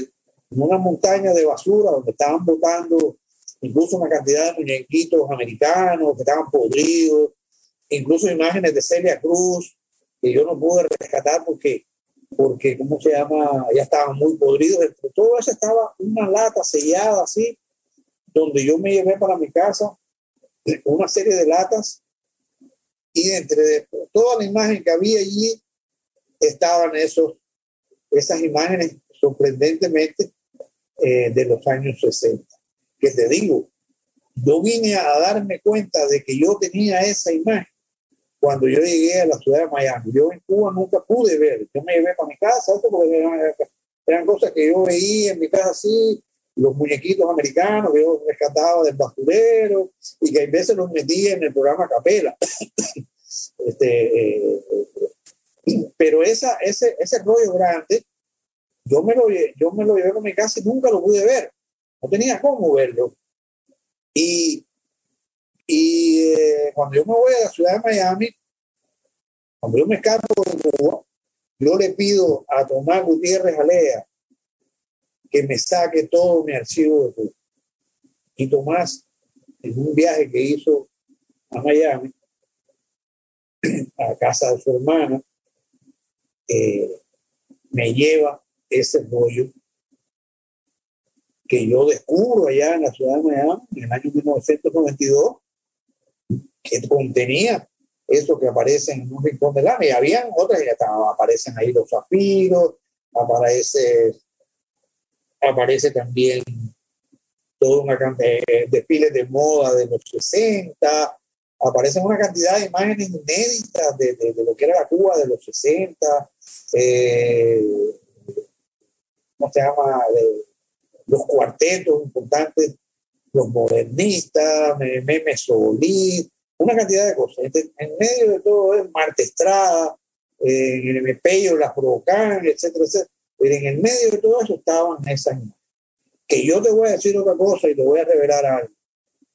en una montaña de basura donde estaban botando incluso una cantidad de muñequitos americanos que estaban podridos, incluso imágenes de Celia Cruz que yo no pude rescatar porque, porque ¿cómo se llama? Ya estaban muy podridos. Entre todo eso estaba una lata sellada así, donde yo me llevé para mi casa una serie de latas y entre toda la imagen que había allí estaban esos, esas imágenes sorprendentemente eh, de los años 60. Que te digo, yo vine a darme cuenta de que yo tenía esa imagen cuando yo llegué a la ciudad de Miami. Yo en Cuba nunca pude ver, yo me llevé para mi casa, porque eran cosas que yo veía en mi casa así, los muñequitos americanos que yo rescataba del basurero y que a veces los metía en el programa Capela. *coughs* este, eh, pero esa, ese, ese rollo grande, yo me, lo, yo me lo llevé a mi casa y nunca lo pude ver. No tenía cómo verlo. Y, y eh, cuando yo me voy a la ciudad de Miami, cuando yo me escapo de Cuba, yo le pido a Tomás Gutiérrez Alea que me saque todo mi archivo de Cuba. Y Tomás, en un viaje que hizo a Miami, *clears throat* a casa de su hermana, eh, me lleva ese rollo que yo descubro allá en la ciudad de Miami en el año 1992, que contenía eso que aparece en un rincón del alma. Y habían otras que aparecen ahí los zafiros, aparece, aparece también toda una cantidad de desfiles de moda de los 60, aparecen una cantidad de imágenes inéditas de, de, lo que era la Cuba de los 60, eh, ¿cómo se llama? los cuartetos importantes, los modernistas, Meme Solís, una cantidad de cosas. En medio de todo es Marta Estrada, eh, el Pello, las provocan, etcétera, etcétera. Pero en el medio de todo eso estaban esas imágenes. Que yo te voy a decir otra cosa y te voy a revelar algo.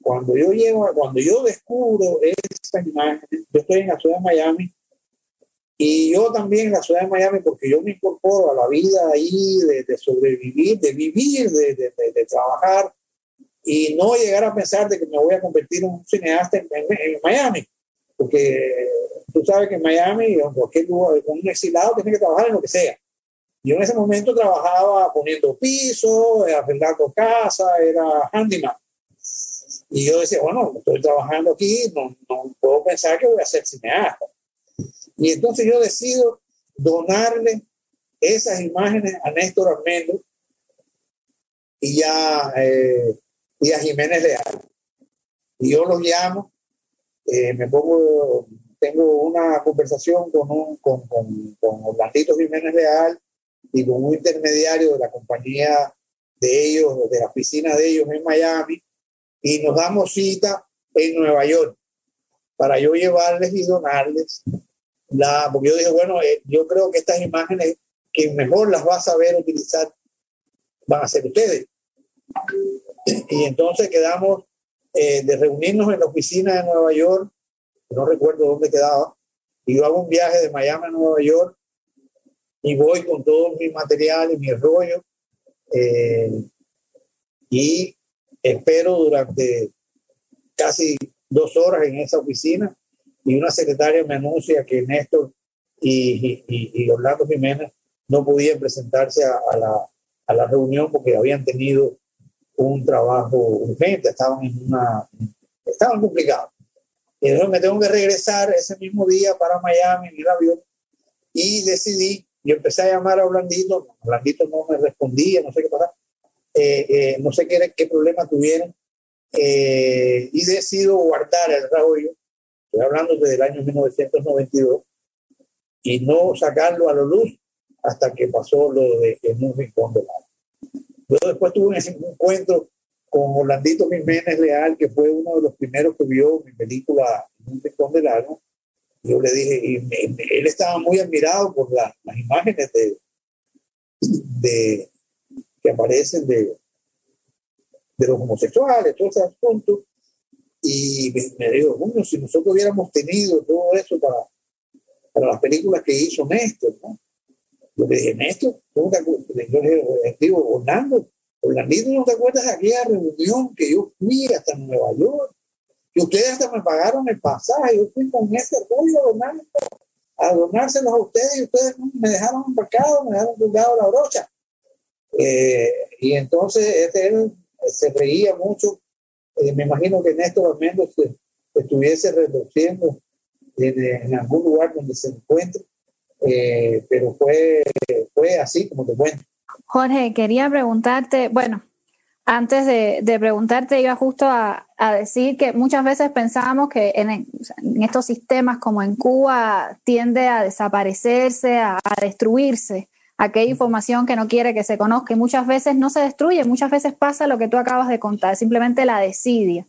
Cuando yo llego, cuando yo descubro esas imágenes, yo estoy en la ciudad de Miami y yo también en la ciudad de Miami, porque yo me incorporo a la vida ahí de, sobrevivir, de vivir, de, de, trabajar y no llegar a pensar de que me voy a convertir en un cineasta en, Miami. Porque tú sabes que en Miami, o en cualquier lugar, un exilado, tiene que trabajar en lo que sea. Yo en ese momento trabajaba poniendo piso, arreglando casa, era handyman. Y yo decía, bueno, estoy trabajando aquí, no, no puedo pensar que voy a ser cineasta. Y entonces yo decido donarle esas imágenes a Néstor Armendo y ya eh, y a Jiménez Leal. Y yo los llamo, eh, me pongo, tengo una conversación con, un, con, Jiménez Leal y con un intermediario de la compañía de ellos, de la oficina de ellos en Miami, y nos damos cita en Nueva York para yo llevarles y donarles la, porque yo dije, bueno, eh, yo creo que estas imágenes que mejor las va a saber utilizar van a ser ustedes. Y entonces quedamos eh, de reunirnos en la oficina de Nueva York, no recuerdo dónde quedaba, y yo hago un viaje de Miami a Nueva York y voy con todo mi material y mi rollo eh, y espero durante casi dos horas en esa oficina y una secretaria me anuncia que Néstor y, y, Orlando Jiménez no podían presentarse a, la, a, la, reunión porque habían tenido un trabajo urgente, estaban en una, estaban complicados. Y entonces me tengo que regresar ese mismo día para Miami en el avión y decidí, yo empecé a llamar a Orlandito, Orlandito no me respondía, no sé qué pasaba, eh, eh, no sé qué, qué problema tuvieron, eh, y decido guardar el rollo estoy hablando desde el año 1992, y no sacarlo a la luz hasta que pasó lo de en un rincón del alma. Yo después tuve un encuentro con Orlandito Jiménez Leal, que fue uno de los primeros que vio mi película En un rincón del alma. Yo le dije, y él estaba muy admirado por las imágenes de, de, que aparecen de, de los homosexuales, todo ese asunto. Y me, dijo, bueno, si nosotros hubiéramos tenido todo eso para, para las películas que hizo Néstor, ¿no? Yo le dije, Néstor, ¿cómo te acuerdas? Yo le dije, Orlando, Orlandito, ¿no te acuerdas de aquella reunión que yo fui hasta Nueva York? Que ustedes hasta me pagaron el pasaje, yo fui con ese rollo, Orlando, a donárselos a ustedes y ustedes me dejaron embarcado, me dejaron colgado la brocha. Eh, y entonces este, él se reía mucho eh, me imagino que Néstor Almendro estuviese reduciendo en, algún lugar donde se encuentre, eh, pero fue, fue así como te cuento. Jorge, quería preguntarte, bueno, Antes de, preguntarte, iba justo a, decir que muchas veces pensamos que en, estos sistemas como en Cuba tiende a desaparecerse, a, destruirse aquella información que no quiere que se conozca y muchas veces no se destruye, muchas veces pasa lo que tú acabas de contar, simplemente la desidia,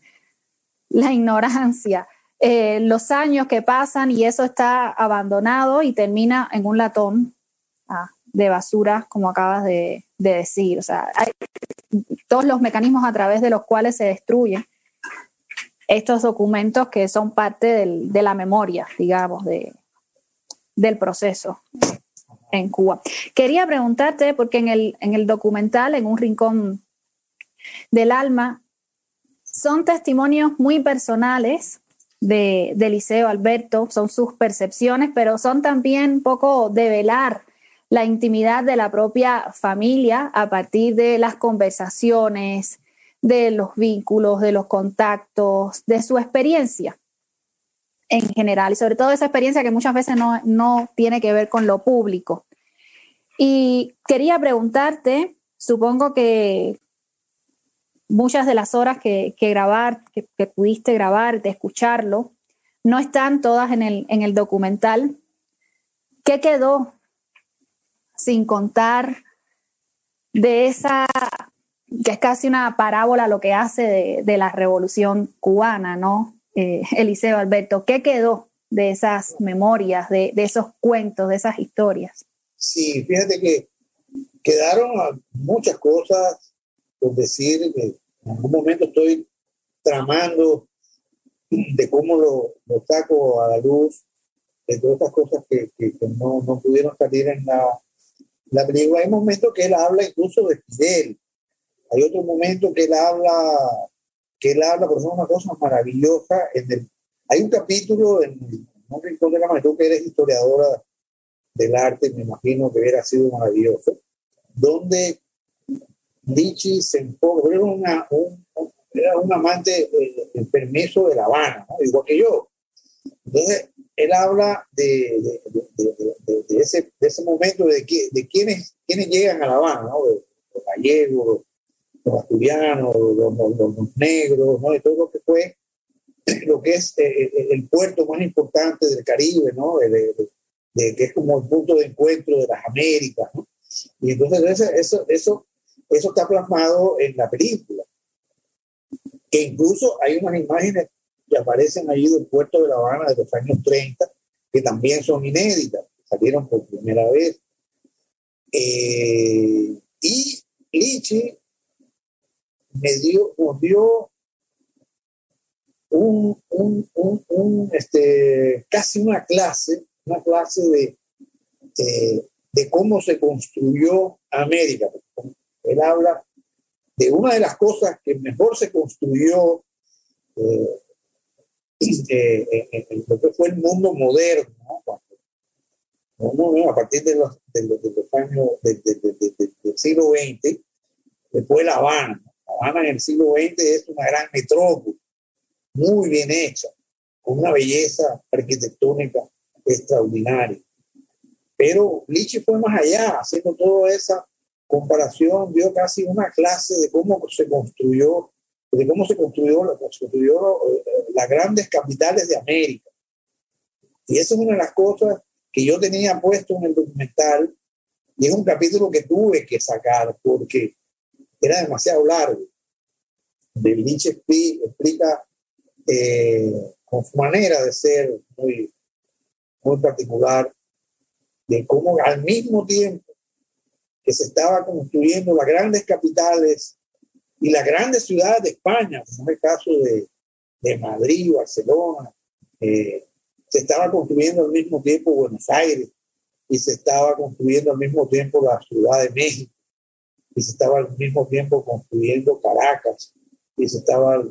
la *laughs* ignorancia, eh, los años que pasan y eso está abandonado y termina en un latón ah, de basura, como acabas de, decir. O sea, hay todos los mecanismos a través de los cuales se destruyen estos documentos que son parte de la memoria, digamos, de, del proceso en Cuba. Quería preguntarte, porque en el, en el documental, en un rincón del alma, son testimonios muy personales de, Liceo Alberto, son sus percepciones, pero son también un poco de velar la intimidad de la propia familia a partir de las conversaciones, de los vínculos, de los contactos, de su experiencia en general y sobre todo esa experiencia que muchas veces no, no tiene que ver con lo público. Y quería preguntarte, supongo que muchas de las horas que, que grabar, que, pudiste grabar, de escucharlo, no están todas en el, en el documental. ¿Qué quedó sin contar de esa, que es casi una parábola lo que hace de, la revolución cubana, ¿no? Eh, Eliseo Alberto, ¿qué quedó de esas memorias, de, esos cuentos, de esas historias? Sí, fíjate que quedaron muchas cosas, por decir que en algún momento estoy tramando de cómo lo, saco a la luz, de todas estas cosas que, no, no, pudieron salir en la, la película hay momentos que él habla incluso de Fidel. Hay otro momento que él habla, que él habla, por ejemplo, una cosa maravillosa. En el, hay un capítulo en un rincón de la tú que eres historiadora del arte, me imagino que hubiera sido maravilloso, donde Lichi se enfoca, era, una, un, era un amante del permiso de La Habana, igual que yo. Entonces, él habla de, de, ese, de ese momento de, que, de llegan a La Habana, ¿no? los gallegos, los asturianos, los, los, negros, ¿no? de todo lo que fue lo que es eh, eh, el puerto más importante del Caribe, ¿no? De, que es como el punto de encuentro de las Américas. ¿no? Y entonces eso, eso, eso está plasmado en la película. Que incluso hay unas imágenes que aparecen ahí del puerto de La Habana de los años 30, que también son inéditas, salieron por primera vez. Eh, y Lichi me dio, nos dio un, un, un, este, casi una clase, una clase de, eh, de cómo se construyó América. Él habla de una de las cosas que mejor se construyó eh, *clears throat* eh, en lo que fue el mundo moderno, a partir de los, de los, años del siglo XX, después La Habana. La Habana en el siglo XX es una gran metrópoli, muy bien hecha, con una belleza arquitectónica extraordinaria. Pero Lichi fue más allá, haciendo toda esa comparación, dio casi una clase de cómo se construyó de cómo se construyó, construyó eh, las grandes capitales de América. Y esa es una de las cosas que yo tenía puesto en el documental y es un capítulo que tuve que sacar porque era demasiado largo. De Lynch explica eh, con su manera de ser muy, muy particular de cómo al mismo tiempo que se estaba construyendo las grandes capitales y las grandes ciudades de España, como es el caso de, de Madrid, Barcelona, eh, se estaba construyendo al mismo tiempo Buenos Aires y se estaba construyendo al mismo tiempo la Ciudad de México y se estaba al mismo tiempo construyendo Caracas y se estaba al,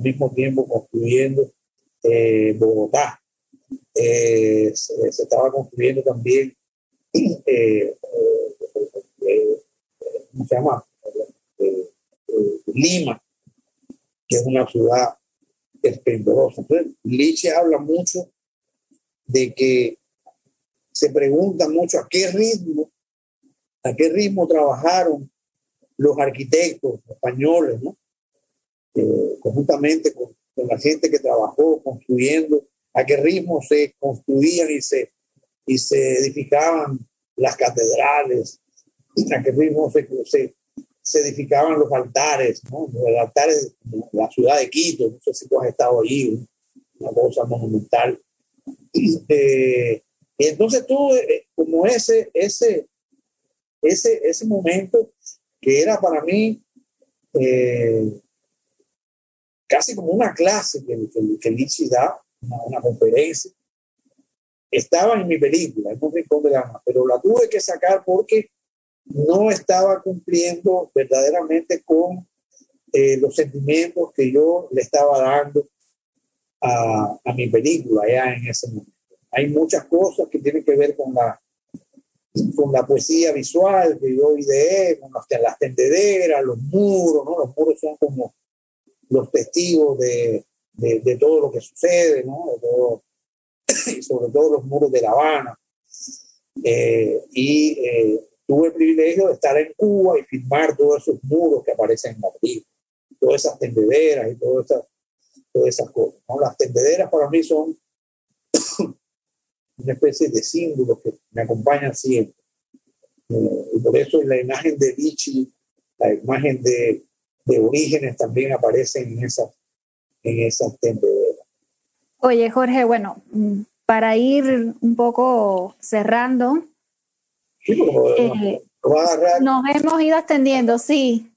mismo tiempo construyendo eh, Bogotá. Eh, se, estaba construyendo también, *clears throat* ¿cómo se llama? Lima, que es una ciudad esplendorosa. Entonces, Liche habla mucho de que se pregunta mucho a qué ritmo, a qué ritmo trabajaron los arquitectos españoles, ¿no? Eh, conjuntamente con, la gente que trabajó construyendo, a qué ritmo se construían y se, y se edificaban las catedrales, a qué ritmo se, se, se edificaban los altares, ¿no? los altares de la ciudad de Quito, no sé si tú has estado allí, una cosa monumental. *clears throat* Eh, y entonces tú, eh, como ese, ese, ese, ese momento que era para mí eh, casi como una clase que, que, que da, una, conferencia, estaba en mi película, en un rincón de la pero la tuve que sacar porque no estaba cumpliendo verdaderamente con eh, los sentimientos que yo le estaba dando a, mi película ya en ese momento. Hay muchas cosas que tienen que ver con la, con la poesía visual que yo ideé, con las, tendederas, los muros, ¿no? Los muros son como los testigos de, de, todo lo que sucede, ¿no? *coughs* sobre todo los muros de La Habana. Eh, y eh, tuve el privilegio de estar en Cuba y filmar todos esos muros que aparecen en Madrid, todas esas tendederas y todas esas, todas esas cosas. Las tendederas para mí son *coughs* una especie de símbolos que me acompañan siempre. Eh, y por eso la imagen de Vichy, la imagen de, de orígenes también aparecen en esas, en esas tendederas. Oye, Jorge, bueno, mm, para ir un poco cerrando, eh, nos hemos ido extendiendo, sí,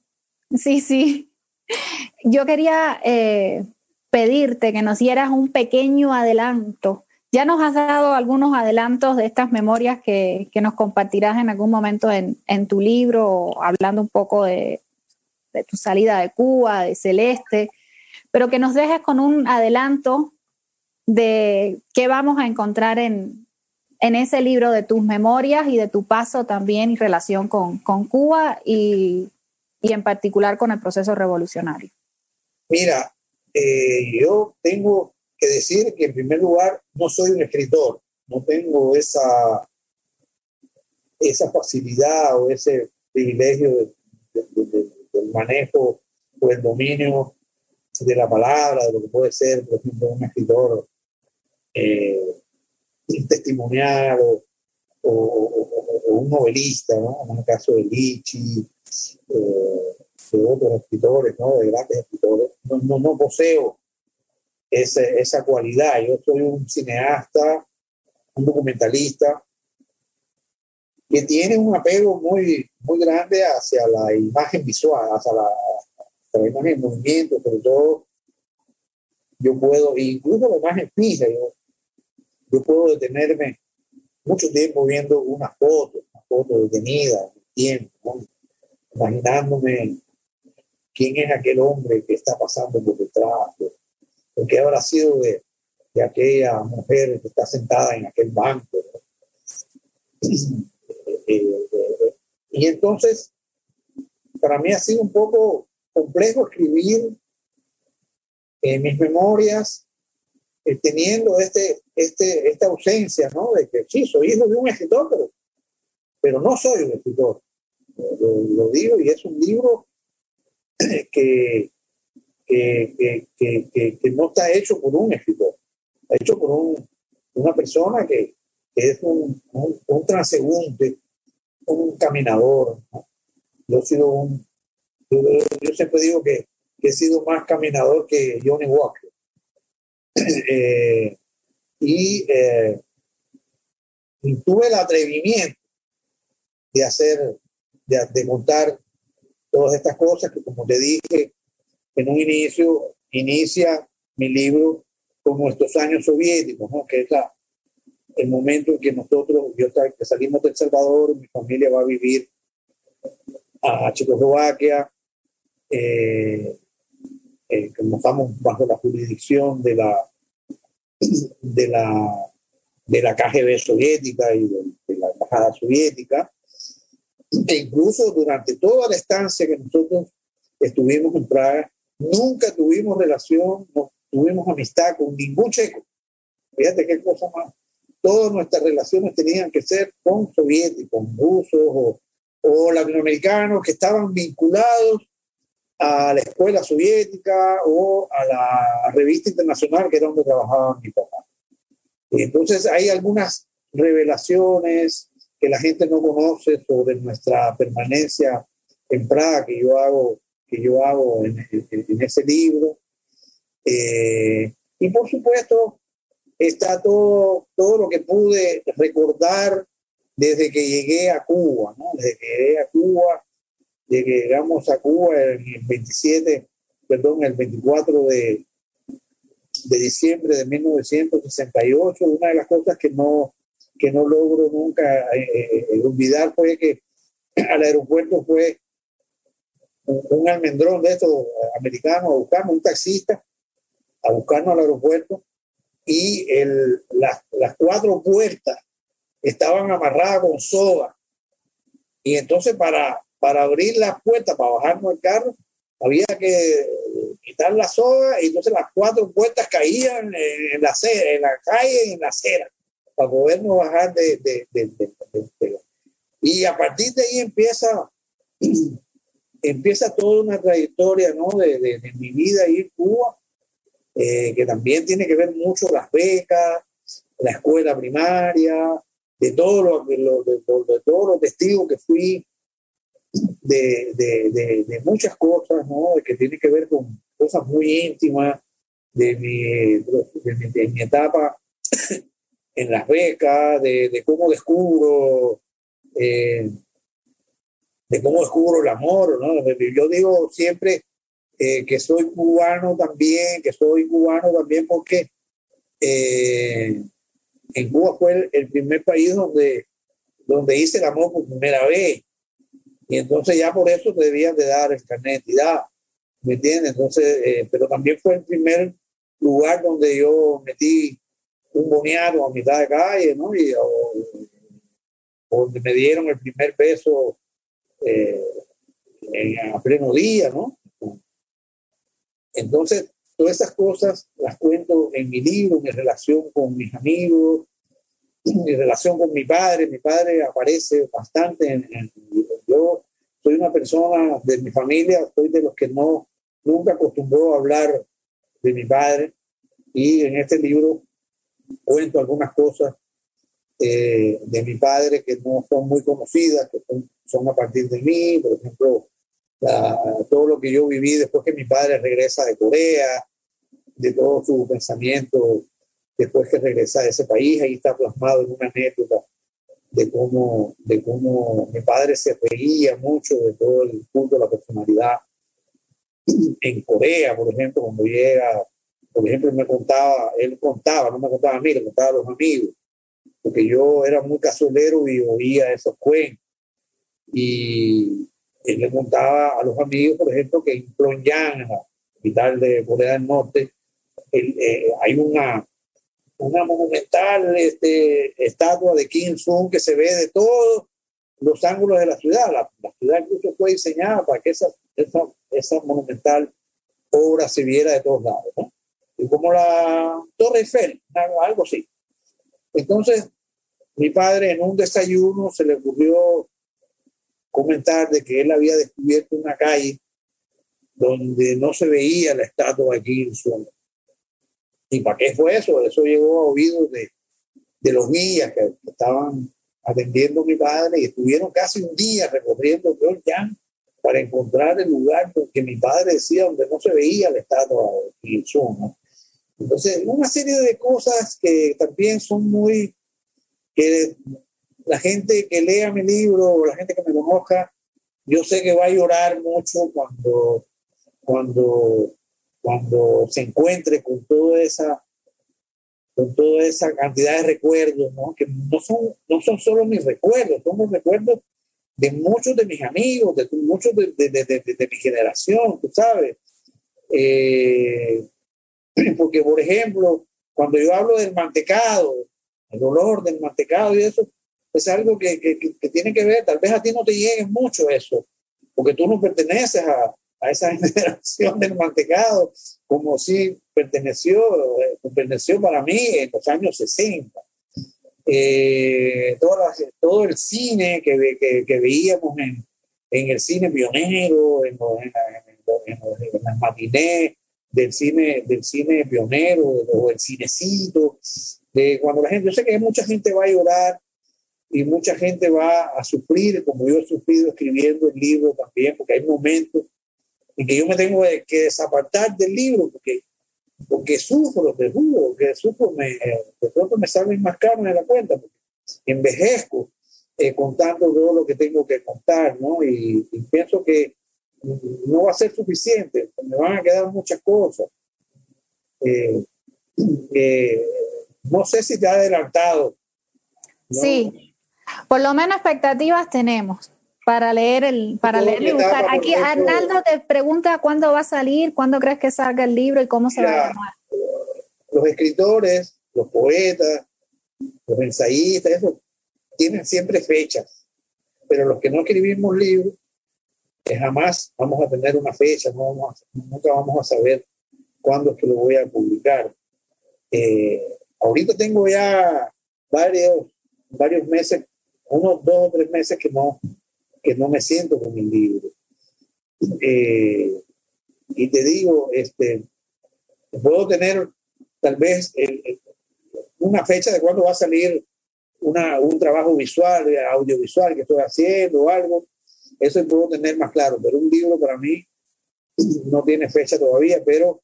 sí, sí. Yo quería eh, pedirte que nos dieras un pequeño adelanto ya nos has dado algunos adelantos de estas memorias que, nos compartirás en algún momento en, tu libro, hablando un poco de, tu salida de Cuba, de Celeste, pero que nos dejes con un adelanto de qué vamos a encontrar en, ese libro de tus memorias y de tu paso también y relación con, Cuba y, en particular con el proceso revolucionario. Mira, eh, yo tengo decir que en primer lugar no soy un escritor, no tengo esa, esa facilidad o ese privilegio del manejo o el dominio de la palabra, de lo que puede ser, por ejemplo, un escritor eh, testimonial o, un novelista, ¿no? en el caso de Lichi, eh, de otros escritores, ¿no? de grandes escritores. No, no, no poseo esa, cualidad. Yo soy un cineasta, un documentalista, que tiene un apego muy, muy grande hacia la imagen visual, hacia la, imagen en movimiento, sobre todo. Yo puedo, incluso la imagen fija, yo, yo puedo detenerme mucho tiempo viendo una foto, una foto detenida, tiempo, imaginándome quién es aquel hombre que está pasando por detrás, porque habrá sido de, de, aquella mujer que está sentada en aquel banco. *clears throat* Eh, eh, eh, y entonces, para mí ha sido un poco complejo escribir en mis memorias teniendo este, este, esta ausencia, ¿no? De que sí, soy hijo de un escritor, pero, pero no soy un escritor. Lo, lo digo y es un libro *clears throat* que, que, que, que, no está hecho por un escritor, está hecho por un, una persona que, es un, un, transeúnte, un caminador. Yo, he sido un, yo, siempre digo que, he sido más caminador que Johnny Walker. Eh, eh, y, tuve el atrevimiento de hacer, de, de montar todas estas cosas que como te dije, en un inicio inicia mi libro con nuestros años soviéticos, ¿no? que es el momento en que nosotros, yo que salimos de El Salvador, mi familia va a vivir a Checoslovaquia, eh, eh, estamos bajo la jurisdicción de la, de la, de la KGB soviética y de, de la embajada soviética, e incluso durante toda la estancia que nosotros estuvimos en Praga, Nunca tuvimos relación, no tuvimos amistad con ningún checo. Fíjate qué cosa más. Todas nuestras relaciones tenían que ser con soviéticos, rusos o latinoamericanos que estaban vinculados a la escuela soviética o a la revista internacional que era donde trabajaba mi papá. Entonces hay algunas revelaciones que la gente no conoce sobre nuestra permanencia en Praga que yo hago, que yo hago en, en, ese libro. Eh, y por supuesto está todo, todo lo que pude recordar desde que llegué a Cuba, ¿no? desde que llegué a Cuba, de que llegamos a Cuba el 27, perdón, el 24 de, de diciembre de 1968. Una de las cosas que no, que no logro nunca eh, eh, olvidar fue que *clears throat* al aeropuerto fue un, almendrón de estos americanos a buscarnos, un taxista, a buscarnos al aeropuerto y el, las, las cuatro puertas estaban amarradas con soga. Y entonces para, para abrir las puertas, para bajarnos el carro, había que quitar la soga y entonces las cuatro puertas caían en la, en la calle, en la acera, para podernos bajar de, de, de, y a partir de ahí empieza *clears throat* empieza toda una trayectoria ¿no? de, mi vida ir a Cuba, eh, que también tiene que ver mucho las becas, la escuela primaria, de, todo lo, de, de, todos los testigos que fui, de, muchas cosas, ¿no? que tiene que ver con cosas muy íntimas de mi, de mi, etapa *coughs* en las becas, de, cómo descubro, eh, de cómo descubro el amor, ¿no? Yo digo siempre eh, que soy cubano también, que soy cubano también porque eh, en Cuba fue el, primer país donde, donde hice el amor por primera vez. Y entonces ya por eso te debían de dar el carnet de identidad, ¿me entiendes? Entonces, eh, pero también fue el primer lugar donde yo metí un boniato a mitad de calle, ¿no? Y donde me dieron el primer beso eh, en, a pleno día, ¿no? Entonces, todas esas cosas las cuento en mi libro, mi relación con mis amigos, mi relación con mi padre. Mi padre aparece bastante en, en Yo soy una persona de mi familia, soy de los que no nunca acostumbró a hablar de mi padre. Y en este libro cuento algunas cosas eh, de mi padre que no son muy conocidas, que son, a partir de mí, por ejemplo, todo lo que yo viví después que mi padre regresa de Corea, de todo su pensamiento después que regresa a ese país, ahí está plasmado en una anécdota de cómo, de cómo mi padre se reía mucho de todo el de la personalidad. En Corea, por ejemplo, cuando llega, por ejemplo, me contaba, él contaba, no me contaba a mí, le contaba a los amigos, porque yo era muy casolero y oía esos cuentos. Y él le contaba a los amigos, por ejemplo, que en Pyongyang, capital de Corea del Norte, eh, hay una, una monumental este, estatua de Kim Sung que se ve de todos los ángulos de la ciudad. La, ciudad incluso fue diseñada para que esa, esa, esa, monumental obra se viera de todos lados. ¿no? Y como la Torre Eiffel, algo así. Entonces, mi padre en un desayuno se le ocurrió comentar de que él había descubierto una calle donde no se veía la estatua de Kim Sung. ¿Y para qué fue eso? Eso llegó a oídos de, de los guías que estaban atendiendo a mi padre y estuvieron casi un día recorriendo Pyongyang para encontrar el lugar que mi padre decía donde no se veía la estatua de ¿no? Entonces, una serie de cosas que también son muy, que la gente que lea mi libro o la gente que me conozca, yo sé que va a llorar mucho cuando, cuando, cuando se encuentre con toda esa con toda esa cantidad de recuerdos, ¿no? que no son, no son solo mis recuerdos, son los recuerdos de muchos de mis amigos, de muchos de, de, de, de mi generación, tú sabes. Eh, *clears throat* porque, por ejemplo, cuando yo hablo del mantecado, el olor del mantecado y eso, es algo que, que, que tiene que ver, tal vez a ti no te llegue mucho eso, porque tú no perteneces a, a esa *laughs* generación del mantecado, como si perteneció, perteneció para mí en los años 60. eh, todo el cine que, que, que veíamos en, en, el cine pionero, en, en, en las matinés del cine, del cine pionero o el cinecito, de cuando la gente, yo sé que mucha gente va a llorar y mucha gente va a sufrir, como yo he sufrido escribiendo el libro también, porque hay momentos en que yo me tengo que desapartar del libro, porque, porque sufro, te juro, que sufro, me, de pronto me salen más carne de la cuenta, porque envejezco eh, contando todo lo que tengo que contar, ¿no? Y, pienso que no va a ser suficiente, me van a quedar muchas cosas. Eh, eh, no sé si te ha adelantado. Sí, por lo menos expectativas tenemos para leer el para leer y buscar. Aquí Arnaldo te pregunta cuándo va a salir, cuándo crees que salga el libro y cómo se va a llamar. Los escritores, los poetas, los ensayistas, eso tienen siempre fechas, pero los que no escribimos libros, que jamás vamos a tener una fecha, no vamos nunca vamos a saber cuándo es que lo voy a publicar. Eh, ahorita tengo ya varios, varios meses, unos dos o tres meses que no, que no me siento con mi libro. Eh, y te digo, este, puedo tener tal vez una fecha de cuándo va a salir una, un trabajo visual, audiovisual que estoy haciendo o algo, eso puedo tener más claro, pero un libro para mí *clears throat* no tiene fecha todavía, pero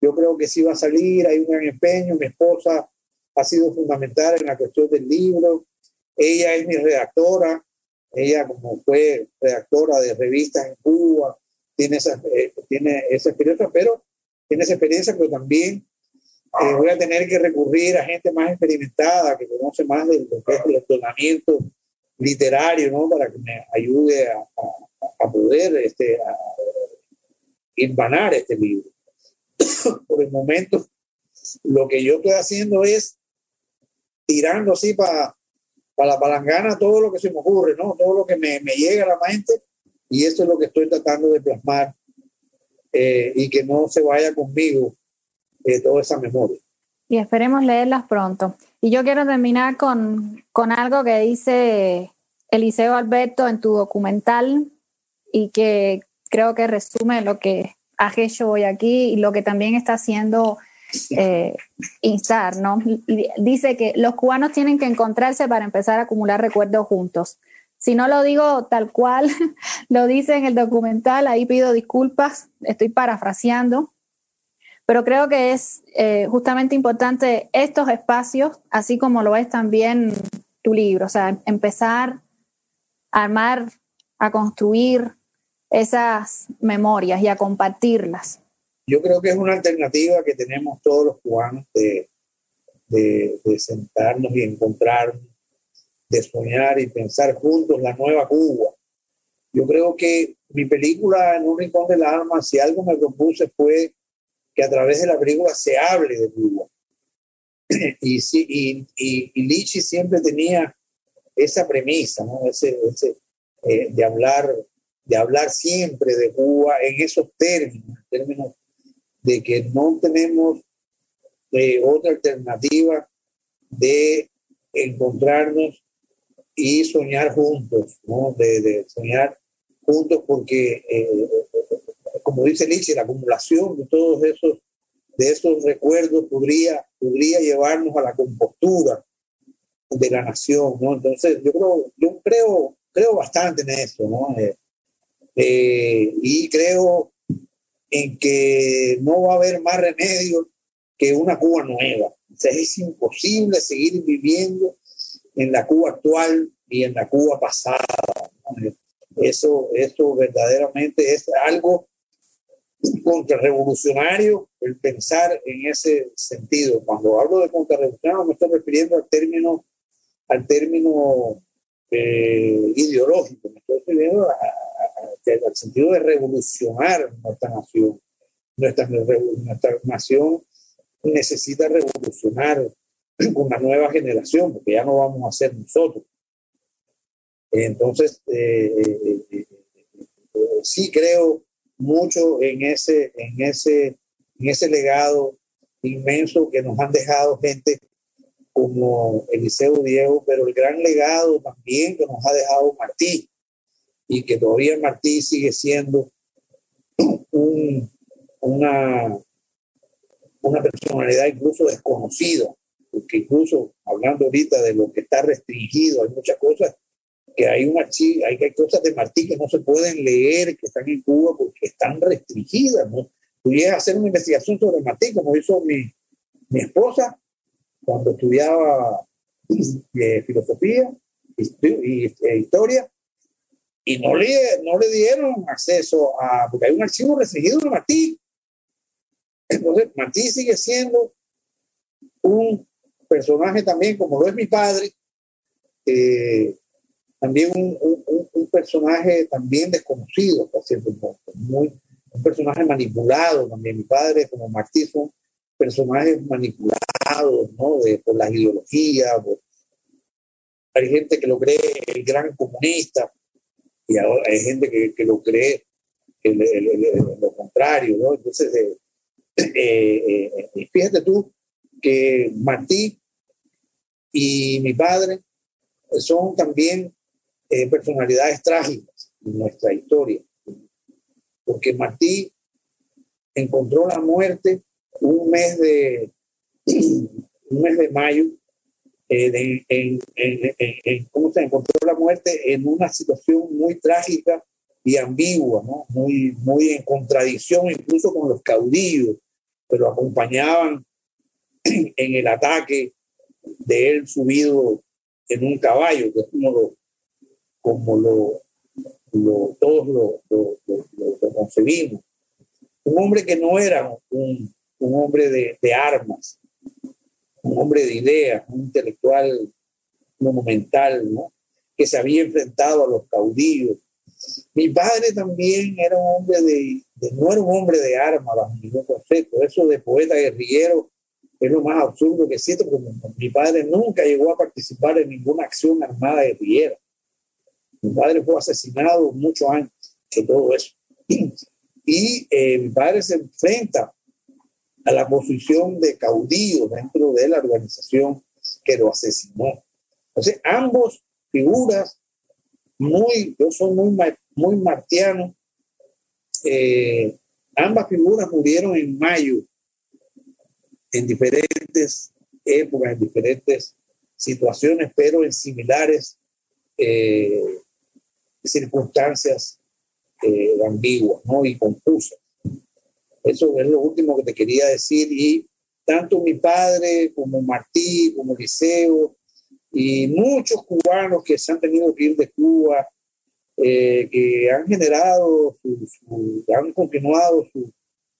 yo creo que sí va a salir, hay un gran empeño, mi esposa ha sido fundamental en la cuestión del libro, ella es mi redactora, ella como fue redactora de revistas en Cuba, tiene esa, eh, tiene esa experiencia, pero tiene esa experiencia, pero también eh, voy a tener que recurrir a gente más experimentada, que conoce más de lo que es el entrenamiento literario, ¿no? Para que me ayude a, a, poder este, a, este libro. *coughs* Por el momento, lo que yo estoy haciendo es tirando así para para la palangana todo lo que se me ocurre, ¿no? Todo lo que me, me llega a la mente y eso es lo que estoy tratando de plasmar eh, y que no se vaya conmigo eh, toda esa memoria. Y esperemos leerlas pronto. Y yo quiero terminar con, con algo que dice Eliseo Alberto en tu documental y que creo que resume lo que has hecho hoy aquí y lo que también está haciendo eh, instar, ¿no? dice que los cubanos tienen que encontrarse para empezar a acumular recuerdos juntos. Si no lo digo tal cual, *laughs* lo dice en el documental, ahí pido disculpas, estoy parafraseando, pero creo que es eh, justamente importante estos espacios, así como lo es también tu libro, o sea, empezar a armar, a construir esas memorias y a compartirlas yo creo que es una alternativa que tenemos todos los cubanos de, de, sentarnos y encontrarnos, de soñar y pensar juntos la nueva Cuba. Yo creo que mi película En un rincón del alma, si algo me propuse fue que a través de la película se hable de Cuba. *clears throat* y, y, y, Lichi siempre tenía esa premisa, ¿no? ese, ese eh, de, hablar, de hablar siempre de Cuba en esos términos, términos de que no tenemos eh, otra alternativa de encontrarnos y soñar juntos, ¿no? De, soñar juntos porque, eh, como dice Lichi, la acumulación de todos esos, de esos recuerdos podría, podría llevarnos a la compostura de la nación, ¿no? Entonces, yo creo, yo creo, creo bastante en eso, ¿no? Eh, y creo en que no va a haber más remedio que una Cuba nueva. Sea, es imposible seguir viviendo en la Cuba actual y en la Cuba pasada. Eso, eso verdaderamente es algo contrarrevolucionario el pensar en ese sentido. Cuando hablo de contrarrevolucionario me estoy refiriendo al término, al término eh, ideológico, al sentido de revolucionar nuestra nación. Nuestra, nuestra nación necesita revolucionar con una nueva generación, porque ya no vamos a ser nosotros. Entonces, eh, eh, eh, sí creo mucho en ese, en, ese, en ese legado inmenso que nos han dejado gente como Eliseo Diego, pero el gran legado también que nos ha dejado Martí y que todavía Martí sigue siendo un, una, una personalidad incluso desconocida, porque incluso hablando ahorita de lo que está restringido, hay muchas cosas que hay una hay, hay cosas de Martí que no se pueden leer, que están en Cuba porque están restringidas, ¿no? Tú hacer una investigación sobre Martí, como hizo mi, mi esposa cuando estudiaba eh, filosofía y, e historia, y no le, no le dieron acceso a, porque hay un archivo restringido de Martí. Entonces, Martí sigue siendo un personaje también, como lo es mi padre, eh, también un, un, personaje también desconocido, por cierto muy, un personaje manipulado también. Mi padre, como Martí, son personajes manipulados ¿no? de, por las ideologías. hay gente que lo cree el gran comunista y ahora hay gente que, que lo cree el, lo contrario. ¿no? Entonces, eh, *clears throat* eh, eh, fíjate tú que Martí y mi padre son también personalidades trágicas en nuestra historia, porque Martí encontró la muerte un mes de, *clears throat* un mes de mayo, eh, en, ¿cómo se encontró la muerte? En una situación muy trágica y ambigua, ¿no? muy, muy en contradicción incluso con los caudillos, pero acompañaban *clears throat* en el ataque de él subido en un caballo, que es como lo, como lo, todos lo, lo, concebimos. Un hombre que no era un, un hombre de, de armas, un hombre de ideas, un intelectual monumental, ¿no? que se había enfrentado a los caudillos. Mi padre también era un hombre de, no era un hombre de armas bajo ningún concepto. Eso de poeta guerrillero es lo más absurdo que existe, porque mi padre nunca llegó a participar en ninguna acción armada guerrillera. Mi padre fue asesinado mucho antes que todo eso. *clears throat* Y eh, mi padre se enfrenta a la posición de caudillo dentro de la organización que lo asesinó. Entonces, ambos figuras muy, yo soy muy, muy martiano, eh, ambas figuras murieron en mayo, en diferentes épocas, en diferentes situaciones, pero en similares eh, circunstancias eh, ambiguas ¿no? y confusas. Eso es lo último que te quería decir. Y tanto mi padre como Martí, como Liceo, y muchos cubanos que se han tenido que ir de Cuba, eh, que han generado, su, han continuado su,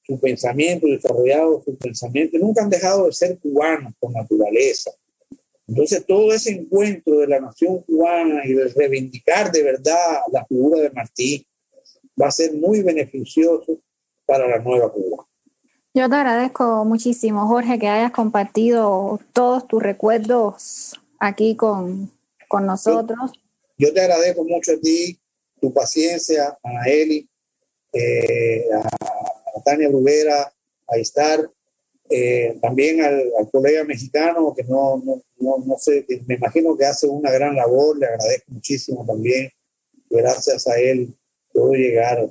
su pensamiento, desarrollado su pensamiento, nunca han dejado de ser cubanos por naturaleza. Entonces, todo ese encuentro de la nación cubana y de reivindicar de verdad la figura de Martí va a ser muy beneficioso para la nueva Cuba. Yo te agradezco muchísimo, Jorge, que hayas compartido todos tus recuerdos aquí con, con nosotros. Yo, te agradezco mucho a ti, tu paciencia, a Eli, eh, a, Tania Brubera, a Istar, eh, también al, colega mexicano que no, no, no, no, sé, me imagino que hace una gran labor, le agradezco muchísimo también. Gracias a él puedo llegar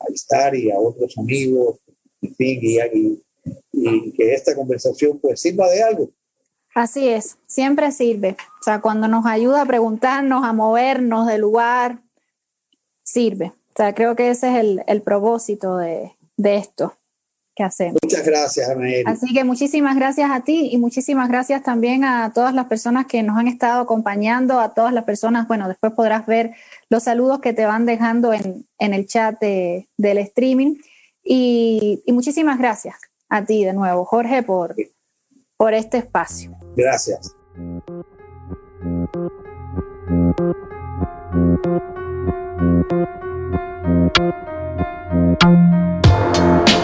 a estar y a otros amigos, en fin, y, y, que esta conversación pues sirva de algo. Así es, siempre sirve. O sea, cuando nos ayuda a preguntarnos, a movernos del lugar, sirve. O sea, creo que ese es el, el propósito de, de esto que hacemos. Muchas gracias, Anael. Así que muchísimas gracias a ti y muchísimas gracias también a todas las personas que nos han estado acompañando, a todas las personas, bueno, después podrás ver los saludos que te van dejando en, en el chat de, del streaming. Y, muchísimas gracias a ti de nuevo, Jorge, por, por este espacio. Gracias. Gracias.